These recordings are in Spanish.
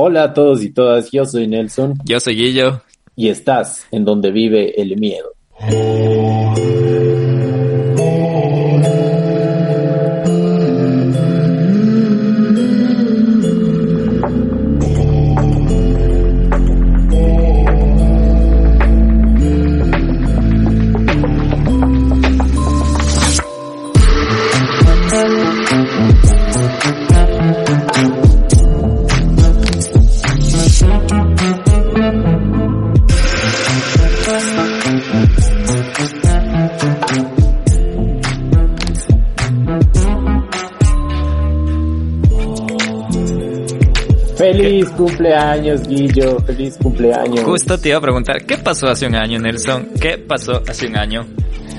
Hola a todos y todas, yo soy Nelson. Yo soy Guillo. Y estás en donde vive el miedo. Guillo. Feliz cumpleaños. Justo te iba a preguntar, ¿qué pasó hace un año, Nelson? ¿Qué pasó hace un año?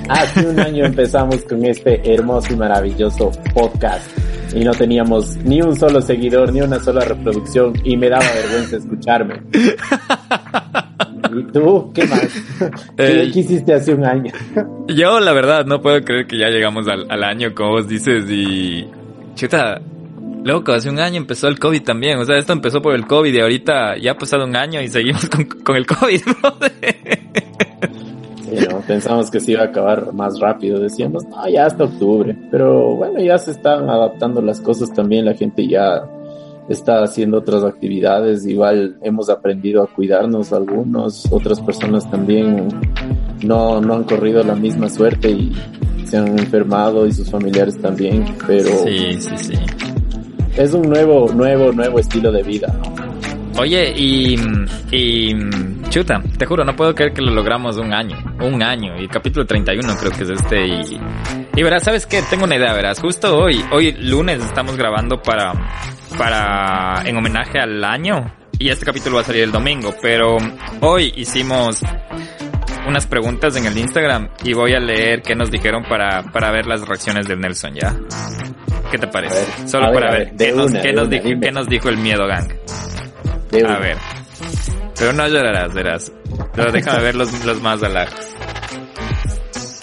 Hace un año empezamos con este hermoso y maravilloso podcast. Y no teníamos ni un solo seguidor, ni una sola reproducción. Y me daba vergüenza escucharme. ¿Y tú? ¿Qué más? ¿Qué, Eh, hiciste hace un año? Yo, la verdad, no puedo creer que ya llegamos al, al año, como vos dices, y... Chuta, loco, hace un año empezó el COVID también. O sea, esto empezó por el COVID y ahorita ya ha pasado un año y seguimos con, con el COVID, brother. Sí, ¿no? Pensamos que se iba a acabar más rápido. Decíamos, no, ya hasta octubre. Pero bueno, ya se están adaptando las cosas también. La gente ya está haciendo otras actividades. Igual hemos aprendido a cuidarnos algunos. Otras personas también no, no han corrido la misma suerte y se han enfermado y sus familiares también. Pero Sí, sí, sí. Es un nuevo, nuevo, nuevo estilo de vida. Oye, y, y chuta, te juro, no puedo creer que lo logramos un año, un año, y capítulo 31 creo que es este, y, y verás, ¿sabes qué? Tengo una idea, verás, justo hoy, hoy lunes estamos grabando para, para, en homenaje al año, y este capítulo va a salir el domingo, pero hoy hicimos unas preguntas en el Instagram y voy a leer qué nos dijeron para, para ver las reacciones del Nelson, ¿ya? ¿Qué te parece? Ver, Solo ver, para ver, ¿qué, nos, qué nos una, dijo, dime. qué nos dijo el Miedo Gang? De A una. ver. Pero no llorarás, verás. Pero déjame ver los, los más alajos.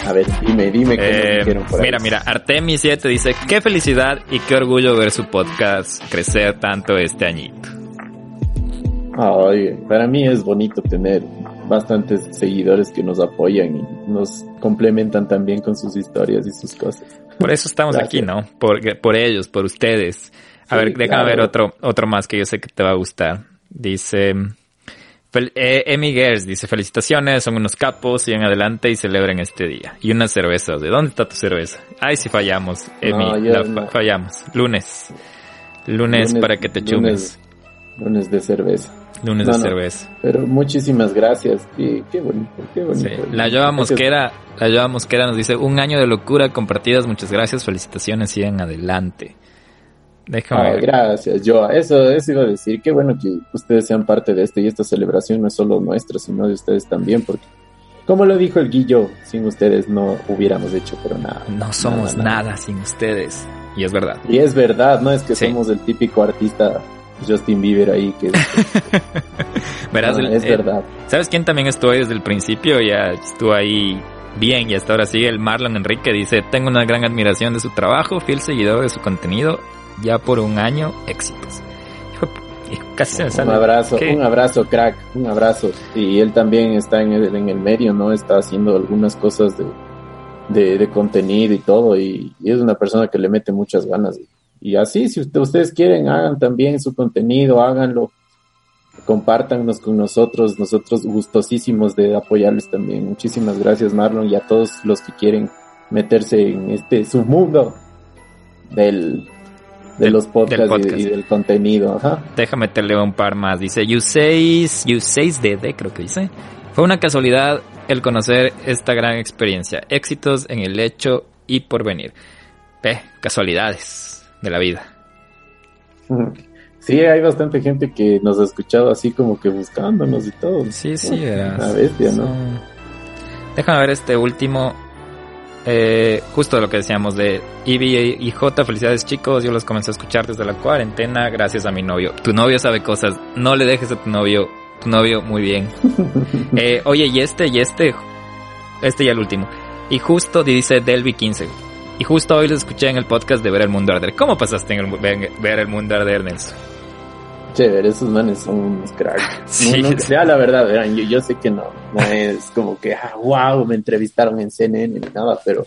A ver, dime, dime qué Eh, por ahí. mira, mira, Artemis7 dice, qué felicidad y qué orgullo ver su podcast crecer tanto este añito. Ay, para mí es bonito tener bastantes seguidores que nos apoyan y nos complementan también con sus historias y sus cosas. Por eso estamos Gracias. aquí, ¿no? Por, por ellos, por ustedes. A Sí, ver, déjame claro. ver otro, otro más que yo sé que te va a gustar. Dice, fel- eh, Emi Gers dice, felicitaciones, son unos capos, sigan adelante y celebren este día. Y unas cervezas. ¿De dónde está tu cerveza? Ay, si fallamos, Emi, No, no. fallamos. Lunes. Lunes. Lunes- para que te lunes- chumes. Lunes de cerveza. Lunes No, de no. cerveza. Pero muchísimas gracias. Qué, qué bonito, qué bonito. Sí. La Gracias. Mosquera, la Joa Mosquera nos dice, un año de locura compartidas, muchas gracias, felicitaciones, sigan adelante. Déjame gracias, Joa. Eso, eso iba a decir. Qué bueno que ustedes sean parte de esto y esta celebración no es solo nuestra, sino de ustedes también, porque como lo dijo el Guillo, sin ustedes no hubiéramos hecho pero nada. No somos nada, nada. sin ustedes. Y es verdad. Y es verdad, no es que Sí. somos el típico artista Justin Bieber ahí que Verás, No, el- es eh, verdad. ¿Sabes quién también estuvo ahí desde el principio? Ya estuvo ahí bien y hasta ahora sigue el Marlon Enrique. Dice, tengo una gran admiración de su trabajo, fiel seguidor de su contenido, ya por un año, éxitos. Casi se Un abrazo, ¿Qué? un abrazo, crack, un abrazo. Y él también está en el, en el medio, ¿no? Está haciendo algunas cosas de, de, de contenido y todo. Y, y es una persona que le mete muchas ganas. Y así, si usted- ustedes quieren, hagan también su contenido, háganlo. Compártanos con nosotros, nosotros gustosísimos de apoyarles también. Muchísimas gracias, Marlon, y a todos los que quieren meterse en este submundo del, de Del- los podcasts del y- podcast. y, del contenido. Ajá. Déjame te leo un par más. Dice, U6, U6DD creo que dice. Fue una casualidad el conocer esta gran experiencia. Éxitos en el hecho y por venir. Ve, casualidades de la vida. Sí, hay bastante gente que nos ha escuchado así como que buscándonos y todo. Sí, sí, verás. Una bestia, ¿no? Son- Déjame ver este último. Eh, justo de lo que decíamos de Ivy y J. Felicidades chicos, yo los comencé a escuchar desde la cuarentena gracias a mi novio. Tu novio sabe cosas, no le dejes a tu novio. Tu novio, muy bien. Eh, oye, y este, y este, este y el último. Y justo dice Delby 15. Y justo hoy los escuché en el podcast de Ver el Mundo Arder. ¿Cómo pasaste en el, ver, el Mundo Arder, Nelson? chévere, esos manes son unos cracks. Sí, no, la verdad, verán, yo, yo, sé que no, no es como que, ah, wow, me entrevistaron en CNN ni nada, pero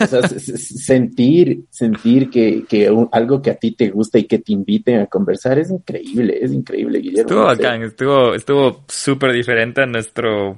o sea, sentir, sentir que, que algo que a ti te gusta y que te inviten a conversar es increíble, es increíble, Guillermo. Estuvo bacán, estuvo, estuvo súper diferente a nuestro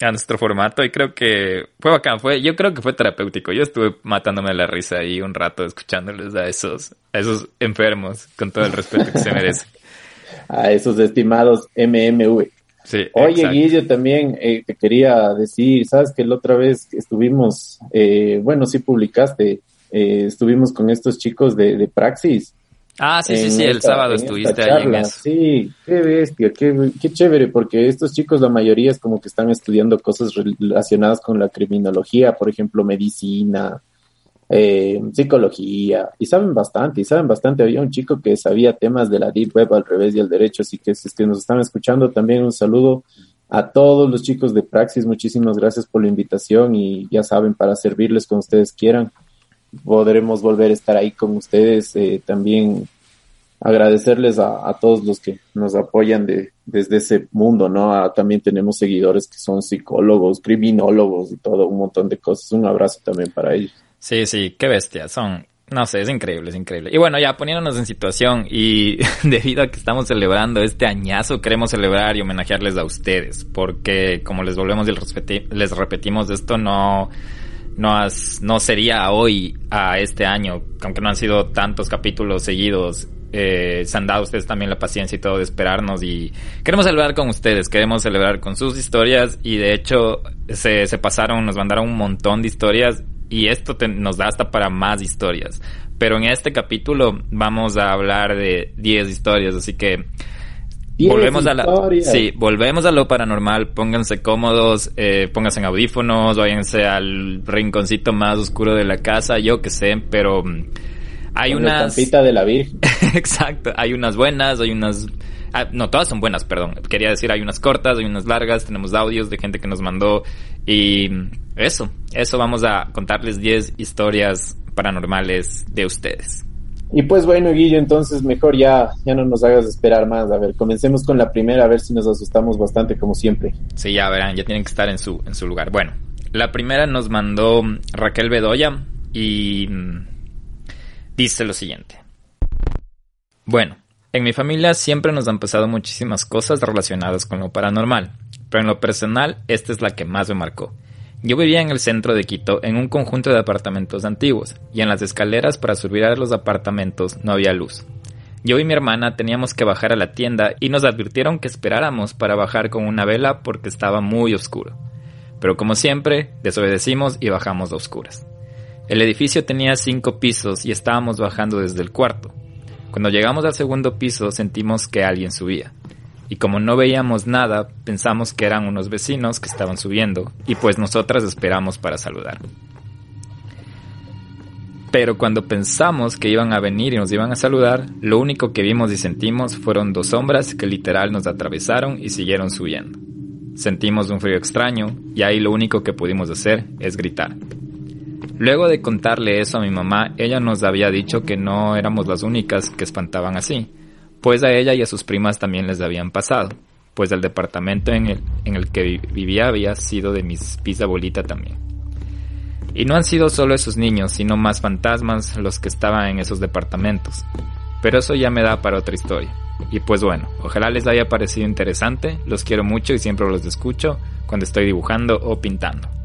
a nuestro formato y creo que fue bacán, fue, yo creo que fue terapéutico. Yo estuve matándome la risa ahí un rato escuchándoles a esos, a esos enfermos, con todo el respeto que se merecen. a esos estimados MMV. Sí, Oye, Guillo, también eh, te quería decir, sabes que la otra vez estuvimos, eh, bueno, sí publicaste, eh, estuvimos con estos chicos de, de Praxis. Ah, sí, sí, sí, el sábado estuviste ahí en eso. Sí, qué bestia, qué, qué chévere, porque estos chicos, la mayoría es como que están estudiando cosas relacionadas con la criminología, por ejemplo, medicina, eh, psicología, y saben bastante, y saben bastante. Había un chico que sabía temas de la Deep Web al revés y al derecho, así que si es que nos están escuchando, también un saludo a todos los chicos de Praxis. Muchísimas gracias por la invitación y ya saben, para servirles cuando ustedes quieran, podremos volver a estar ahí con ustedes. Eh, también agradecerles a, todos los que nos apoyan de, desde ese mundo, ¿no? también tenemos seguidores que son psicólogos, criminólogos y todo, un montón de cosas. Un abrazo también para ellos. Sí, sí, qué bestia. Son, no sé, es increíble, es increíble. Y bueno, ya poniéndonos en situación y debido a que estamos celebrando este añazo, queremos celebrar y homenajearles a ustedes, porque como les volvemos y les repetimos, esto no, no, no sería hoy a este año, aunque no han sido tantos capítulos seguidos. Eh, se han dado ustedes también la paciencia y todo de esperarnos y queremos celebrar con ustedes, queremos celebrar con sus historias y de hecho se, se pasaron, nos mandaron un montón de historias y esto nos da hasta para más historias. Pero en este capítulo vamos a hablar de 10 historias, así que volvemos a la sí, volvemos a lo paranormal, pónganse cómodos, eh, pónganse en audífonos, váyanse al rinconcito más oscuro de la casa, yo que sé, pero mm, hay unas de la Virgen. Exacto, hay unas buenas, hay unas Ah, no, todas son buenas, perdón. Quería decir, hay unas cortas, hay unas largas, tenemos audios de gente que nos mandó y eso, eso vamos a contarles 10 historias paranormales de ustedes. Y pues bueno, Guillo, entonces mejor ya, ya no nos hagas esperar más. A ver, comencemos con la primera, a ver si nos asustamos bastante como siempre. Sí, ya verán, ya tienen que estar en su, en su lugar. Bueno, la primera nos mandó Raquel Bedoya y mm, dice lo siguiente. Bueno, en mi familia siempre nos han pasado muchísimas cosas relacionadas con lo paranormal, pero en lo personal esta es la que más me marcó. Yo vivía en el centro de Quito en un conjunto de apartamentos antiguos, y en las escaleras para subir a los apartamentos no había luz. Yo y mi hermana teníamos que bajar a la tienda y nos advirtieron que esperáramos para bajar con una vela porque estaba muy oscuro. Pero como siempre, desobedecimos y bajamos a oscuras. El edificio tenía cinco pisos y estábamos bajando desde el cuarto. Cuando llegamos al segundo piso sentimos que alguien subía. Y como no veíamos nada, pensamos que eran unos vecinos que estaban subiendo, y pues nosotras esperamos para saludar. Pero cuando pensamos que iban a venir y nos iban a saludar, lo único que vimos y sentimos fueron dos sombras que literal nos atravesaron y siguieron subiendo. Sentimos un frío extraño y ahí lo único que pudimos hacer es gritar. Luego de contarle eso a mi mamá, ella nos había dicho que no éramos las únicas que espantaban así, pues a ella y a sus primas también les habían pasado, pues el departamento en el, en el que vivía había sido de mis bisabuelita también. Y no han sido solo esos niños, sino más fantasmas los que estaban en esos departamentos. Pero eso ya me da para otra historia. Y pues bueno, ojalá les haya parecido interesante, los quiero mucho y siempre los escucho cuando estoy dibujando o pintando.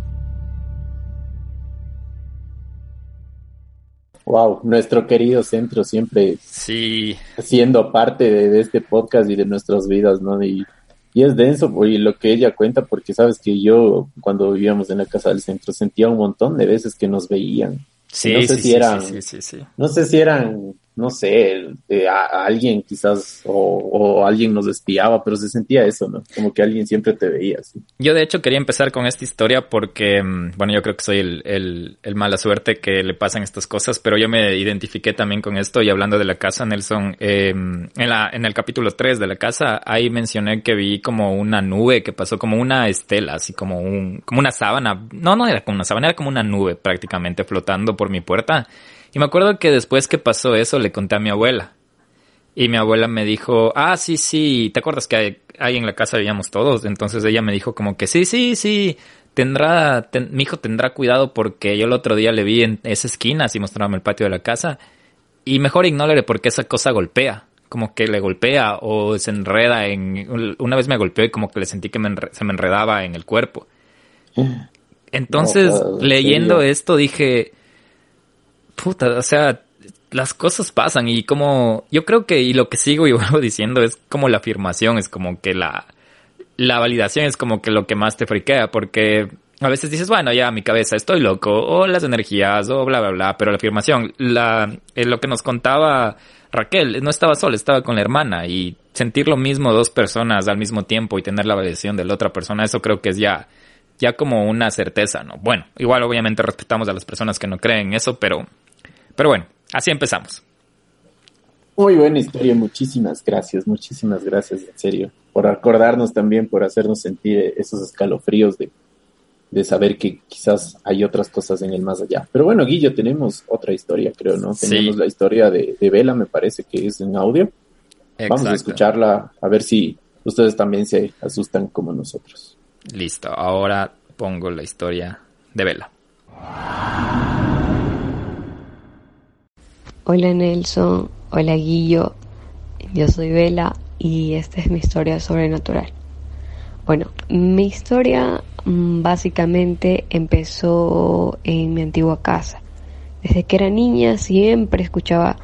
Wow, nuestro querido centro siempre sí. siendo parte de, este podcast y de nuestras vidas, ¿no? Y, y es denso y lo que ella cuenta, porque sabes que yo cuando vivíamos en la casa del centro sentía un montón de veces que nos veían. Sí, no sé sí, si eran, sí, sí, no sé si eran no sé, eh, alguien quizás o, alguien nos espiaba, pero se sentía eso, ¿no? Como que alguien siempre te veía. Yo de hecho quería empezar con esta historia porque, mm, bueno, yo creo que soy el, el, mala suerte que le pasan estas cosas, pero yo me identifiqué también con esto y hablando de la casa, Nelson, eh, en, la, en el capítulo 3 de la casa, ahí mencioné que vi como una nube que pasó como una estela, así como un, como una sábana, no, no era como una sábana, era como una nube prácticamente flotando por mi puerta. Y me acuerdo que después que pasó eso le conté a mi abuela. Y mi abuela me dijo, ah, sí, sí, ¿te acuerdas que ahí en la casa vivíamos todos? Entonces ella me dijo como que sí, sí, sí, tendrá, mi hijo tendrá cuidado porque yo el otro día le vi en esa esquina, así mostrándome el patio de la casa, y mejor ignore porque esa cosa golpea, como que le golpea o se enreda en, una vez me golpeó y como que le sentí que se me enredaba en el cuerpo. Entonces, leyendo esto dije, puta, o sea, las cosas pasan y como yo creo que y lo que sigo y vuelvo diciendo es como la afirmación, es como que la la validación es como que lo que más te friquea porque a veces dices, bueno, ya mi cabeza estoy loco o las energías o bla bla bla, pero la afirmación, la eh, lo que nos contaba Raquel, no estaba sola, estaba con la hermana y sentir lo mismo dos personas al mismo tiempo y tener la validación de la otra persona, eso creo que es ya ya como una certeza, ¿no? Bueno, igual obviamente respetamos a las personas que no creen eso, pero pero bueno, Así empezamos. Muy buena historia, muchísimas gracias, muchísimas gracias, en serio, por acordarnos también, por hacernos sentir esos escalofríos de, de saber que quizás hay otras cosas en el más allá. Pero bueno, Guillo, tenemos otra historia, creo, ¿no? Tenemos la historia de, de Vela, me parece que es en audio. Vamos a escucharla, a ver si ustedes también se asustan como nosotros. Listo, ahora pongo la historia de Vela. Hola Nelson, hola Guillo, yo soy Vela y esta es mi historia sobrenatural. Bueno, mi historia mm, básicamente empezó en mi antigua casa. Desde que era niña siempre escuchaba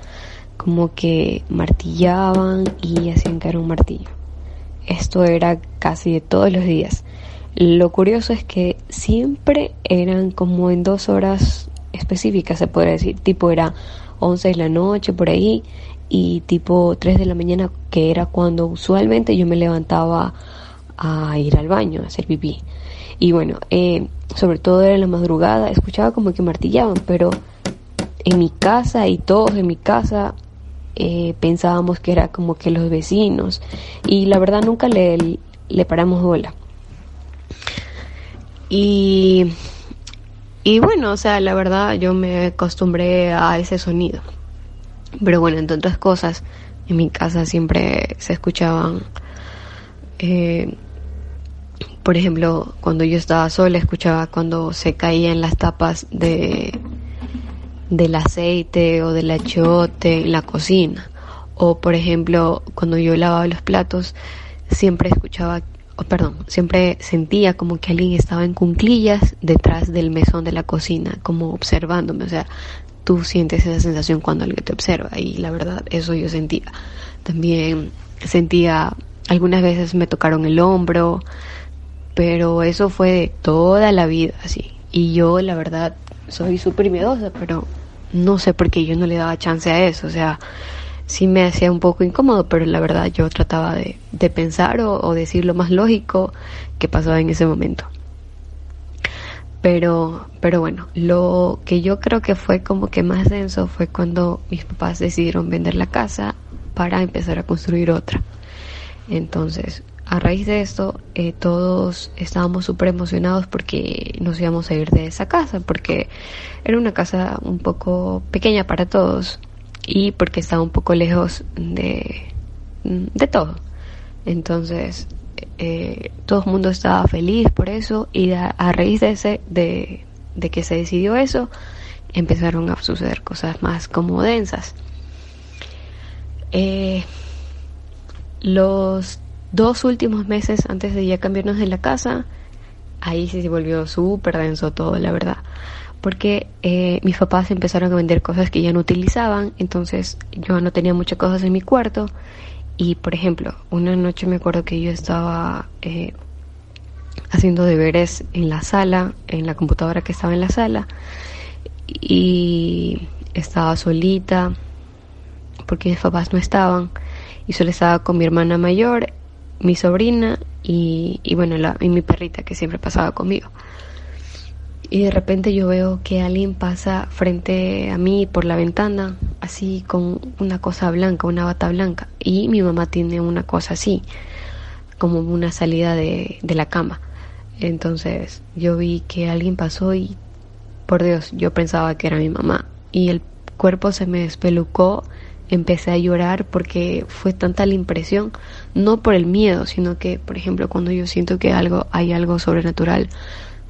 como que martillaban y hacían caer un martillo. Esto era casi de todos los días. Lo curioso es que siempre eran como en dos horas específicas, se podría decir. Tipo era 11 de la noche por ahí y tipo 3 de la mañana que era cuando usualmente yo me levantaba a ir al baño a hacer pipí. Y bueno, eh, sobre todo era en la madrugada, escuchaba como que martillaban, pero en mi casa y todos en mi casa eh, pensábamos que era como que los vecinos y la verdad nunca le, le paramos bola. Y y bueno, o sea, la verdad yo me acostumbré a ese sonido. Pero bueno, entre otras cosas, en mi casa siempre se escuchaban, eh, por ejemplo, cuando yo estaba sola, escuchaba cuando se caían las tapas de del aceite o del achiote en la cocina. O por ejemplo, cuando yo lavaba los platos, siempre escuchaba perdón, siempre sentía como que alguien estaba en cunclillas detrás del mesón de la cocina, como observándome, o sea, tú sientes esa sensación cuando alguien te observa y la verdad eso yo sentía. También sentía, algunas veces me tocaron el hombro, pero eso fue de toda la vida así. Y yo la verdad soy súper miedosa, pero no sé por qué yo no le daba chance a eso, o sea, sí me hacía un poco incómodo, pero la verdad yo trataba de, de pensar o, decir lo más lógico que pasaba en ese momento. Pero, pero bueno, lo que yo creo que fue como que más denso fue cuando mis papás decidieron vender la casa para empezar a construir otra. Entonces, a raíz de esto, eh, todos estábamos súper emocionados porque nos íbamos a ir de esa casa, porque era una casa un poco pequeña para todos y porque estaba un poco lejos de, de todo. Entonces, eh, todo el mundo estaba feliz por eso y a, raíz de, ese, de, de que se decidió eso, empezaron a suceder cosas más como densas. Eh, los dos últimos meses antes de ya cambiarnos de la casa, ahí sí se volvió súper denso todo, la verdad porque eh, mis papás empezaron a vender cosas que ya no utilizaban, entonces yo no tenía muchas cosas en mi cuarto. Y por ejemplo, una noche me acuerdo que yo estaba eh, haciendo deberes en la sala, en la computadora que estaba en la sala y estaba solita porque mis papás no estaban. Y solo estaba con mi hermana mayor, mi sobrina y, y bueno, la, y mi perrita que siempre pasaba conmigo y de repente yo veo que alguien pasa frente a mí por la ventana, así con una cosa blanca, una bata blanca, y mi mamá tiene una cosa así, como una salida de, de la cama. Entonces yo vi que alguien pasó y, por Dios, yo pensaba que era mi mamá, y el cuerpo se me despelucó empecé a llorar porque fue tanta la impresión, no por el miedo, sino que, por ejemplo, cuando yo siento que algo hay algo sobrenatural,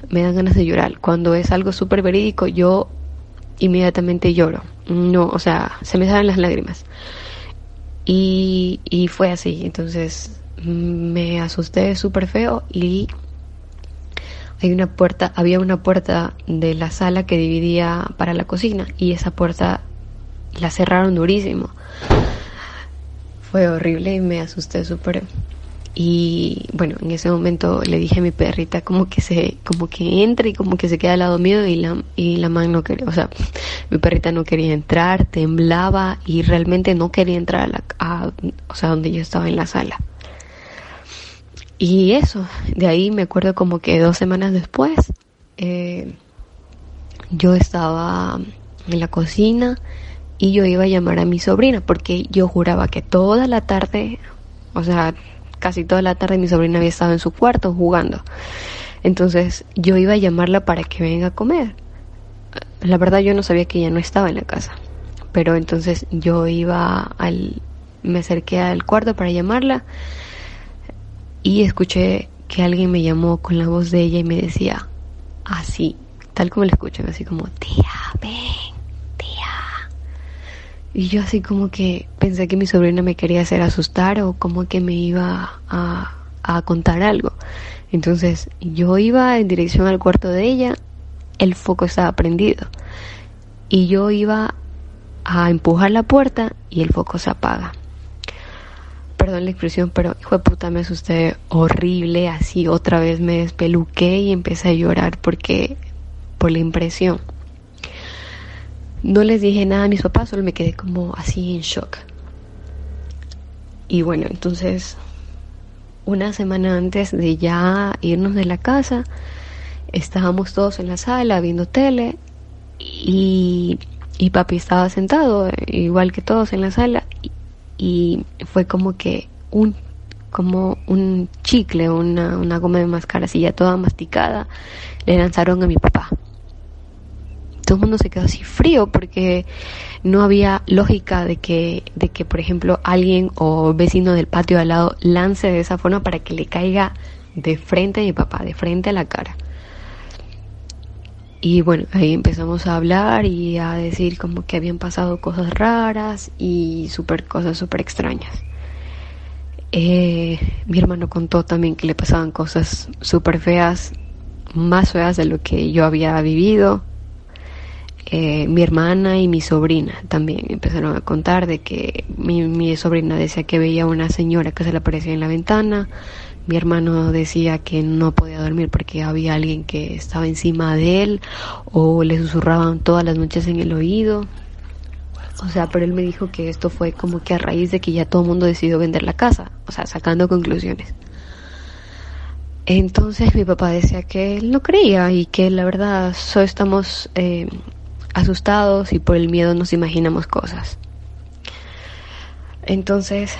me dan ganas de llorar. Cuando es algo súper verídico, yo inmediatamente lloro. No, o sea, se me salen las lágrimas. Y, y fue así, entonces me asusté súper feo y hay una puerta, había una puerta de la sala que dividía para la cocina y esa puerta la cerraron durísimo. Fue horrible y me asusté súper. Y bueno, en ese momento le dije a mi perrita como que se, como que entre y como que se queda al lado mío y la, y la man no quería, o sea, mi perrita no quería entrar, temblaba y realmente no quería entrar a la, a, o sea, donde yo estaba en la sala. Y eso, de ahí me acuerdo como que dos semanas después, eh, yo estaba en la cocina y yo iba a llamar a mi sobrina porque yo juraba que toda la tarde, o sea, casi toda la tarde mi sobrina había estado en su cuarto jugando. Entonces yo iba a llamarla para que venga a comer. La verdad yo no sabía que ella no estaba en la casa. Pero entonces yo iba al... me acerqué al cuarto para llamarla y escuché que alguien me llamó con la voz de ella y me decía así, tal como le escuchan, así como, tía, ven. Y yo así como que pensé que mi sobrina me quería hacer asustar o como que me iba a, a contar algo. Entonces yo iba en dirección al cuarto de ella, el foco estaba prendido. Y yo iba a empujar la puerta y el foco se apaga. Perdón la expresión, pero hijo de puta me asusté horrible, así otra vez me despeluqué y empecé a llorar porque por la impresión. No les dije nada a mis papás, solo me quedé como así en shock. Y bueno, entonces, una semana antes de ya irnos de la casa, estábamos todos en la sala viendo tele y, y papi estaba sentado, igual que todos en la sala, y, y fue como que un como un chicle, una, una goma de mascar así ya toda masticada, le lanzaron a mi papá todo el mundo se quedó así frío porque no había lógica de que, de que, por ejemplo, alguien o vecino del patio de al lado lance de esa forma para que le caiga de frente a mi papá, de frente a la cara. Y bueno, ahí empezamos a hablar y a decir como que habían pasado cosas raras y super cosas súper extrañas. Eh, mi hermano contó también que le pasaban cosas súper feas, más feas de lo que yo había vivido. Eh, mi hermana y mi sobrina también empezaron a contar de que mi, mi sobrina decía que veía una señora que se le aparecía en la ventana, mi hermano decía que no podía dormir porque había alguien que estaba encima de él o le susurraban todas las noches en el oído. O sea, pero él me dijo que esto fue como que a raíz de que ya todo el mundo decidió vender la casa, o sea, sacando conclusiones. Entonces mi papá decía que él no creía y que la verdad solo estamos eh, asustados y por el miedo nos imaginamos cosas. Entonces,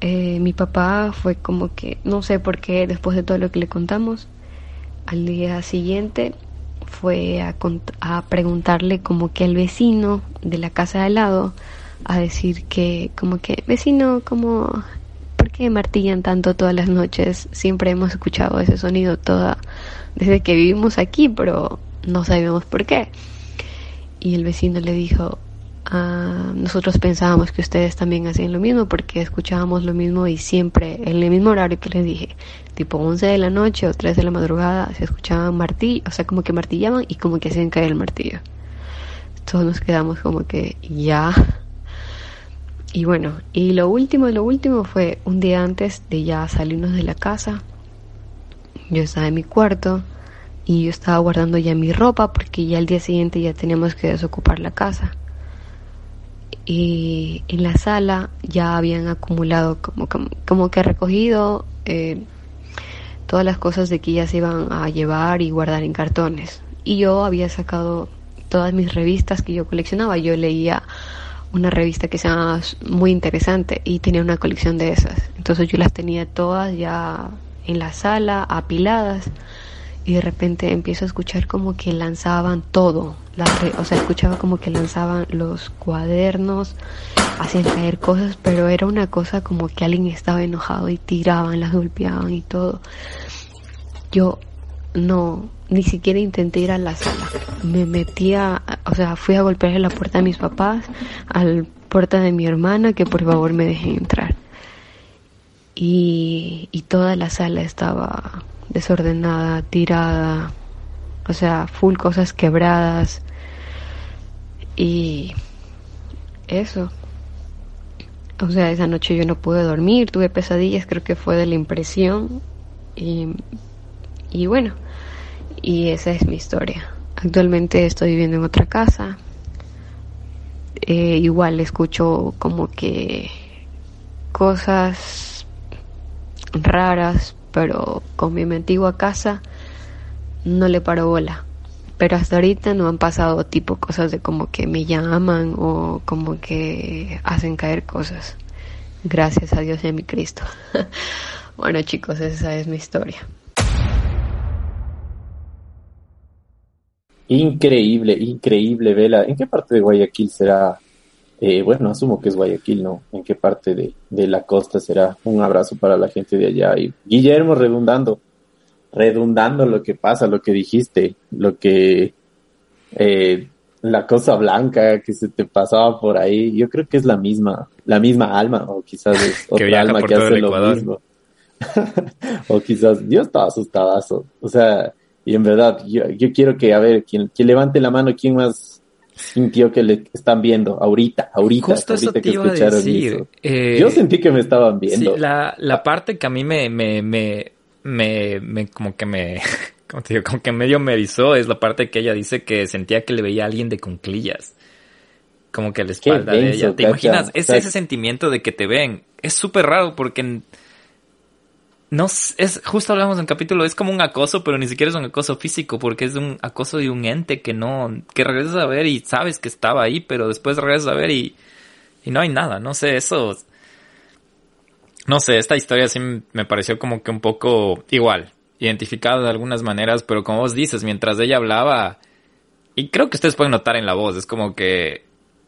eh, mi papá fue como que, no sé por qué, después de todo lo que le contamos, al día siguiente fue a, a preguntarle como que al vecino de la casa de al lado, a decir que como que, vecino, como, ¿por qué martillan tanto todas las noches? Siempre hemos escuchado ese sonido toda, desde que vivimos aquí, pero no sabemos por qué y el vecino le dijo, ah, nosotros pensábamos que ustedes también hacían lo mismo porque escuchábamos lo mismo y siempre en el mismo horario que les dije, tipo 11 de la noche o 3 de la madrugada, se escuchaban martillos, o sea, como que martillaban y como que hacían caer el martillo. Todos nos quedamos como que ya. Y bueno, y lo último, lo último fue un día antes de ya salirnos de la casa. Yo estaba en mi cuarto y yo estaba guardando ya mi ropa porque ya el día siguiente ya teníamos que desocupar la casa. Y en la sala ya habían acumulado como, como, que recogido eh, todas las cosas de que ya se iban a llevar y guardar en cartones. Y yo había sacado todas mis revistas que yo coleccionaba. Yo leía una revista que se llama muy interesante y tenía una colección de esas. Entonces yo las tenía todas ya en la sala, apiladas y de repente empiezo a escuchar como que lanzaban todo, o sea, escuchaba como que lanzaban los cuadernos, hacían caer cosas, pero era una cosa como que alguien estaba enojado y tiraban, las golpeaban y todo. Yo no, ni siquiera intenté ir a la sala. Me metía, o sea, fui a golpear la puerta de mis papás, a la puerta de mi hermana, que por favor me dejen entrar. Y, y toda la sala estaba desordenada, tirada, o sea, full cosas quebradas. Y eso. O sea, esa noche yo no pude dormir, tuve pesadillas, creo que fue de la impresión. Y, y bueno, y esa es mi historia. Actualmente estoy viviendo en otra casa. Eh, igual escucho como que cosas raras, pero con mi antigua casa no le paro bola. Pero hasta ahorita no han pasado tipo cosas de como que me llaman o como que hacen caer cosas. Gracias a Dios y a mi Cristo. bueno chicos, esa es mi historia. Increíble, increíble, Vela. ¿En qué parte de Guayaquil será? Eh, bueno, asumo que es Guayaquil, ¿no? ¿En qué parte de, de, la costa será? Un abrazo para la gente de allá. Y Guillermo, redundando, redundando lo que pasa, lo que dijiste, lo que... Eh, la cosa blanca que se te pasaba por ahí, yo creo que es la misma, la misma alma, o quizás es otra alma que hace lo mismo. o quizás, yo estaba asustadazo. O sea, y en verdad, yo, yo quiero que, a ver, quien, quien levante la mano, ¿quién más sintió que le están viendo ahorita, ahorita, Justo ahorita que escucharon decir. Eh, yo sentí que me estaban viendo. Sí, la, la parte que a mí me, me, me, me, me como que me, como te digo, como que medio me erizó es la parte que ella dice que sentía que le veía a alguien de cunclillas. Como que a la espalda denso, de ella. ¿Te cacha? imaginas? Es ese sentimiento de que te ven. Es súper raro porque no es justo hablamos en el capítulo es como un acoso pero ni siquiera es un acoso físico porque es un acoso de un ente que no que regresas a ver y sabes que estaba ahí pero después regresas a ver y y no hay nada no sé eso no sé esta historia sí me pareció como que un poco igual identificada de algunas maneras pero como vos dices mientras ella hablaba y creo que ustedes pueden notar en la voz es como que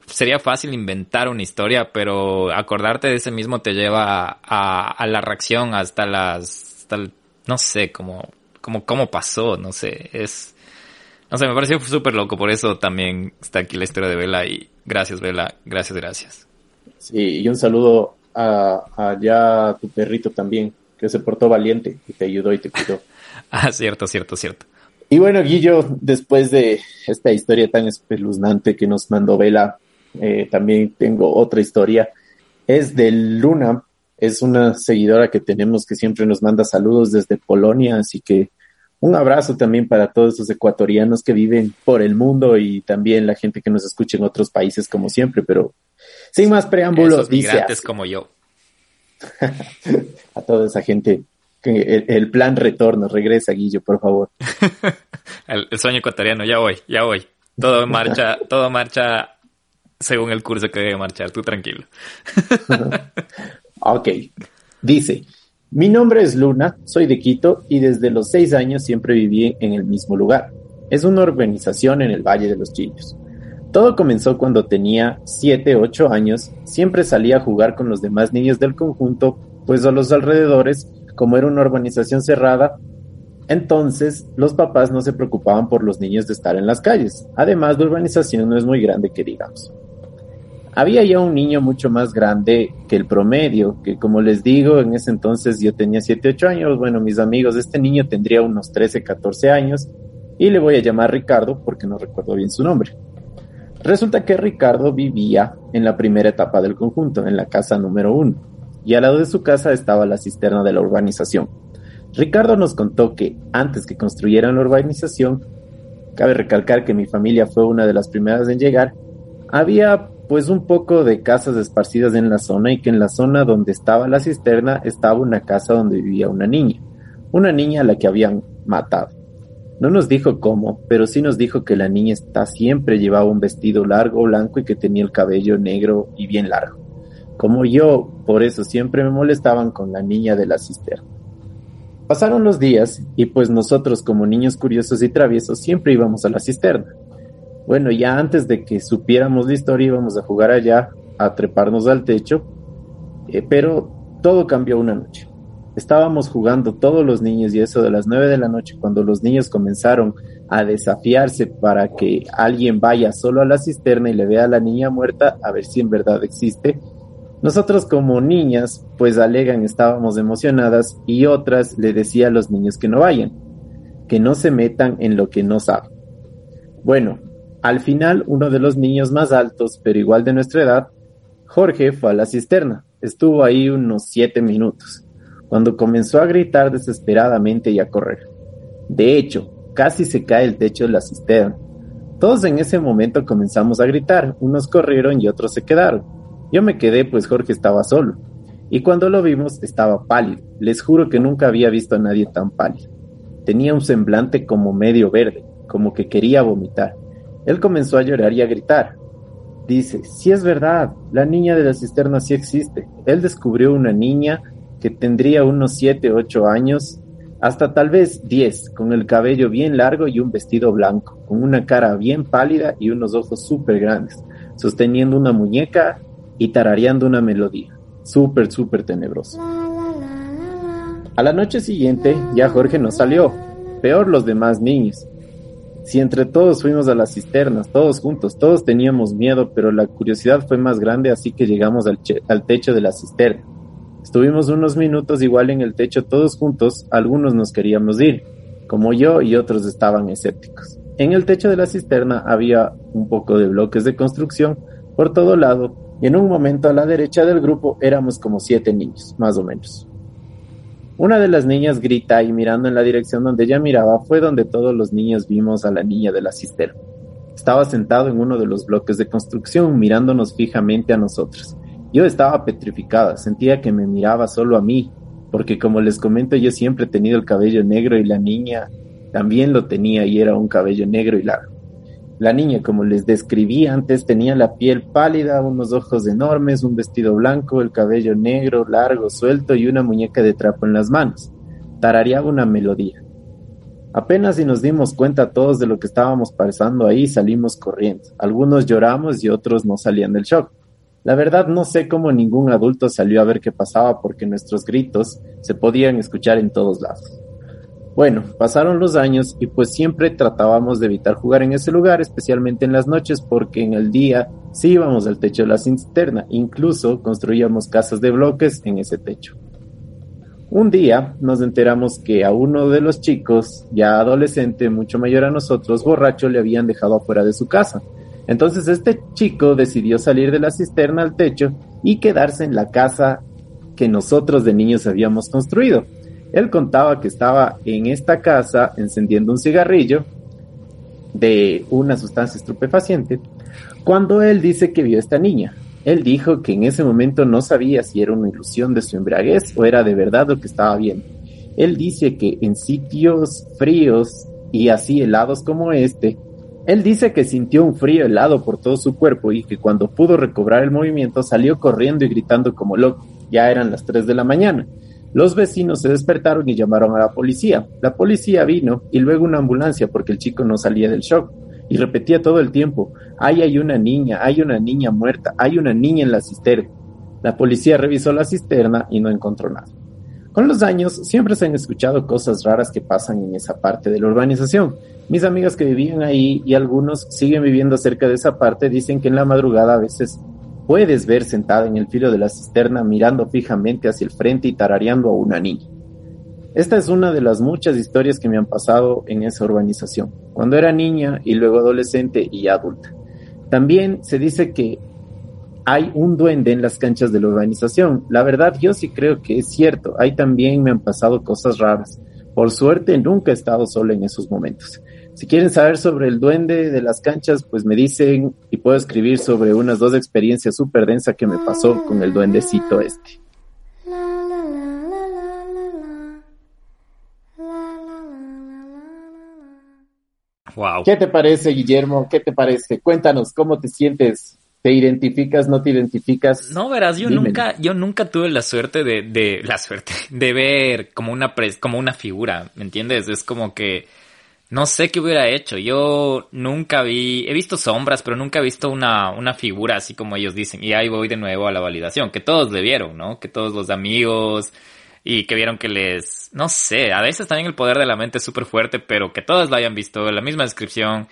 sería fácil inventar una historia, pero acordarte de ese mismo te lleva a, a la reacción hasta las, hasta el, no sé, como, como cómo pasó, no sé, es, no sé, me pareció súper loco, por eso también está aquí la historia de Vela y gracias Vela, gracias, gracias. Sí, y un saludo a, a ya tu perrito también, que se portó valiente y te ayudó y te cuidó. ah, cierto, cierto, cierto. Y bueno, Guillo, después de esta historia tan espeluznante que nos mandó Vela, eh, también tengo otra historia. Es de Luna, es una seguidora que tenemos que siempre nos manda saludos desde Polonia, así que un abrazo también para todos esos ecuatorianos que viven por el mundo y también la gente que nos escucha en otros países como siempre, pero sin más preámbulos, Esos migrantes como yo. a toda esa gente. El, el, plan retorno, regresa Guillo, por favor. el, el, sueño ecuatoriano, ya voy, ya voy. Todo marcha, todo marcha según el curso que debe marchar, tú tranquilo. ok, dice, mi nombre es Luna, soy de Quito y desde los seis años siempre viví en el mismo lugar. Es una urbanización en el Valle de los Chillos. Todo comenzó cuando tenía 7, 8 años, siempre salía a jugar con los demás niños del conjunto, pues a los alrededores, como era una urbanización cerrada, entonces los papás no se preocupaban por los niños de estar en las calles. Además, la urbanización no es muy grande que digamos había ya un niño mucho más grande que el promedio, que como les digo, en ese entonces yo tenía 7, 8 años, bueno, mis amigos, este niño tendría unos 13, 14 años y le voy a llamar Ricardo porque no recuerdo bien su nombre. Resulta que Ricardo vivía en la primera etapa del conjunto, en la casa número 1, y al lado de su casa estaba la cisterna de la urbanización. Ricardo nos contó que antes que construyeran la urbanización, cabe recalcar que mi familia fue una de las primeras en llegar, había pues un poco de casas esparcidas en la zona y que en la zona donde estaba la cisterna estaba una casa donde vivía una niña, una niña a la que habían matado. No nos dijo cómo, pero sí nos dijo que la niña está siempre llevaba un vestido largo blanco y que tenía el cabello negro y bien largo. Como yo, por eso siempre me molestaban con la niña de la cisterna. Pasaron los días y pues nosotros como niños curiosos y traviesos siempre íbamos a la cisterna. Bueno, ya antes de que supiéramos la historia íbamos a jugar allá a treparnos al techo, eh, pero todo cambió una noche. Estábamos jugando todos los niños y eso de las nueve de la noche, cuando los niños comenzaron a desafiarse para que alguien vaya solo a la cisterna y le vea a la niña muerta a ver si en verdad existe. Nosotros como niñas, pues alegan, estábamos emocionadas y otras le decía a los niños que no vayan, que no se metan en lo que no saben. Bueno, al final uno de los niños más altos, pero igual de nuestra edad, Jorge, fue a la cisterna. Estuvo ahí unos siete minutos, cuando comenzó a gritar desesperadamente y a correr. De hecho, casi se cae el techo de la cisterna. Todos en ese momento comenzamos a gritar, unos corrieron y otros se quedaron. Yo me quedé pues Jorge estaba solo, y cuando lo vimos estaba pálido. Les juro que nunca había visto a nadie tan pálido. Tenía un semblante como medio verde, como que quería vomitar. Él comenzó a llorar y a gritar. Dice, si es verdad, la niña de la cisterna sí existe. Él descubrió una niña que tendría unos 7, 8 años hasta tal vez diez, con el cabello bien largo y un vestido blanco, con una cara bien pálida y unos ojos súper grandes, sosteniendo una muñeca y tarareando una melodía, súper, súper tenebrosa. A la noche siguiente ya Jorge no salió, peor los demás niños. Si entre todos fuimos a las cisternas, todos juntos, todos teníamos miedo, pero la curiosidad fue más grande, así que llegamos al, al techo de la cisterna. Estuvimos unos minutos igual en el techo todos juntos, algunos nos queríamos ir, como yo y otros estaban escépticos. En el techo de la cisterna había un poco de bloques de construcción por todo lado y en un momento a la derecha del grupo éramos como siete niños, más o menos. Una de las niñas grita y mirando en la dirección donde ella miraba fue donde todos los niños vimos a la niña de la cisterna. Estaba sentado en uno de los bloques de construcción mirándonos fijamente a nosotros yo estaba petrificada, sentía que me miraba solo a mí, porque como les comento, yo siempre he tenido el cabello negro y la niña también lo tenía y era un cabello negro y largo. La niña, como les describí antes, tenía la piel pálida, unos ojos enormes, un vestido blanco, el cabello negro, largo, suelto y una muñeca de trapo en las manos. Tarareaba una melodía. Apenas si nos dimos cuenta todos de lo que estábamos pasando ahí, salimos corriendo. Algunos lloramos y otros no salían del shock. La verdad no sé cómo ningún adulto salió a ver qué pasaba porque nuestros gritos se podían escuchar en todos lados. Bueno, pasaron los años y pues siempre tratábamos de evitar jugar en ese lugar, especialmente en las noches, porque en el día sí íbamos al techo de la cisterna, incluso construíamos casas de bloques en ese techo. Un día nos enteramos que a uno de los chicos, ya adolescente, mucho mayor a nosotros, borracho, le habían dejado afuera de su casa. Entonces este chico decidió salir de la cisterna al techo y quedarse en la casa que nosotros de niños habíamos construido. Él contaba que estaba en esta casa encendiendo un cigarrillo de una sustancia estupefaciente cuando él dice que vio a esta niña. Él dijo que en ese momento no sabía si era una ilusión de su embriaguez o era de verdad lo que estaba viendo. Él dice que en sitios fríos y así helados como este, él dice que sintió un frío helado por todo su cuerpo y que cuando pudo recobrar el movimiento salió corriendo y gritando como loco. Ya eran las 3 de la mañana. Los vecinos se despertaron y llamaron a la policía. La policía vino y luego una ambulancia porque el chico no salía del shock y repetía todo el tiempo, ahí hay una niña, hay una niña muerta, hay una niña en la cisterna. La policía revisó la cisterna y no encontró nada. Con los años siempre se han escuchado cosas raras que pasan en esa parte de la urbanización. Mis amigas que vivían ahí y algunos siguen viviendo cerca de esa parte dicen que en la madrugada a veces puedes ver sentada en el filo de la cisterna mirando fijamente hacia el frente y tarareando a una niña. Esta es una de las muchas historias que me han pasado en esa urbanización, cuando era niña y luego adolescente y adulta. También se dice que hay un duende en las canchas de la urbanización. La verdad, yo sí creo que es cierto. Ahí también me han pasado cosas raras. Por suerte, nunca he estado solo en esos momentos. Si quieren saber sobre el duende de las canchas, pues me dicen y puedo escribir sobre unas dos experiencias súper densas que me pasó con el duendecito este. Wow. ¿Qué te parece, Guillermo? ¿Qué te parece? Cuéntanos, ¿cómo te sientes ¿Te identificas, no te identificas? No, verás, yo nunca, yo nunca tuve la suerte de, de, la suerte, de ver como una como una figura, ¿me entiendes? Es como que no sé qué hubiera hecho. Yo nunca vi, he visto sombras, pero nunca he visto una, una figura así como ellos dicen. Y ahí voy de nuevo a la validación, que todos le vieron, ¿no? Que todos los amigos y que vieron que les, no sé, a veces también el poder de la mente es súper fuerte, pero que todos lo hayan visto, la misma descripción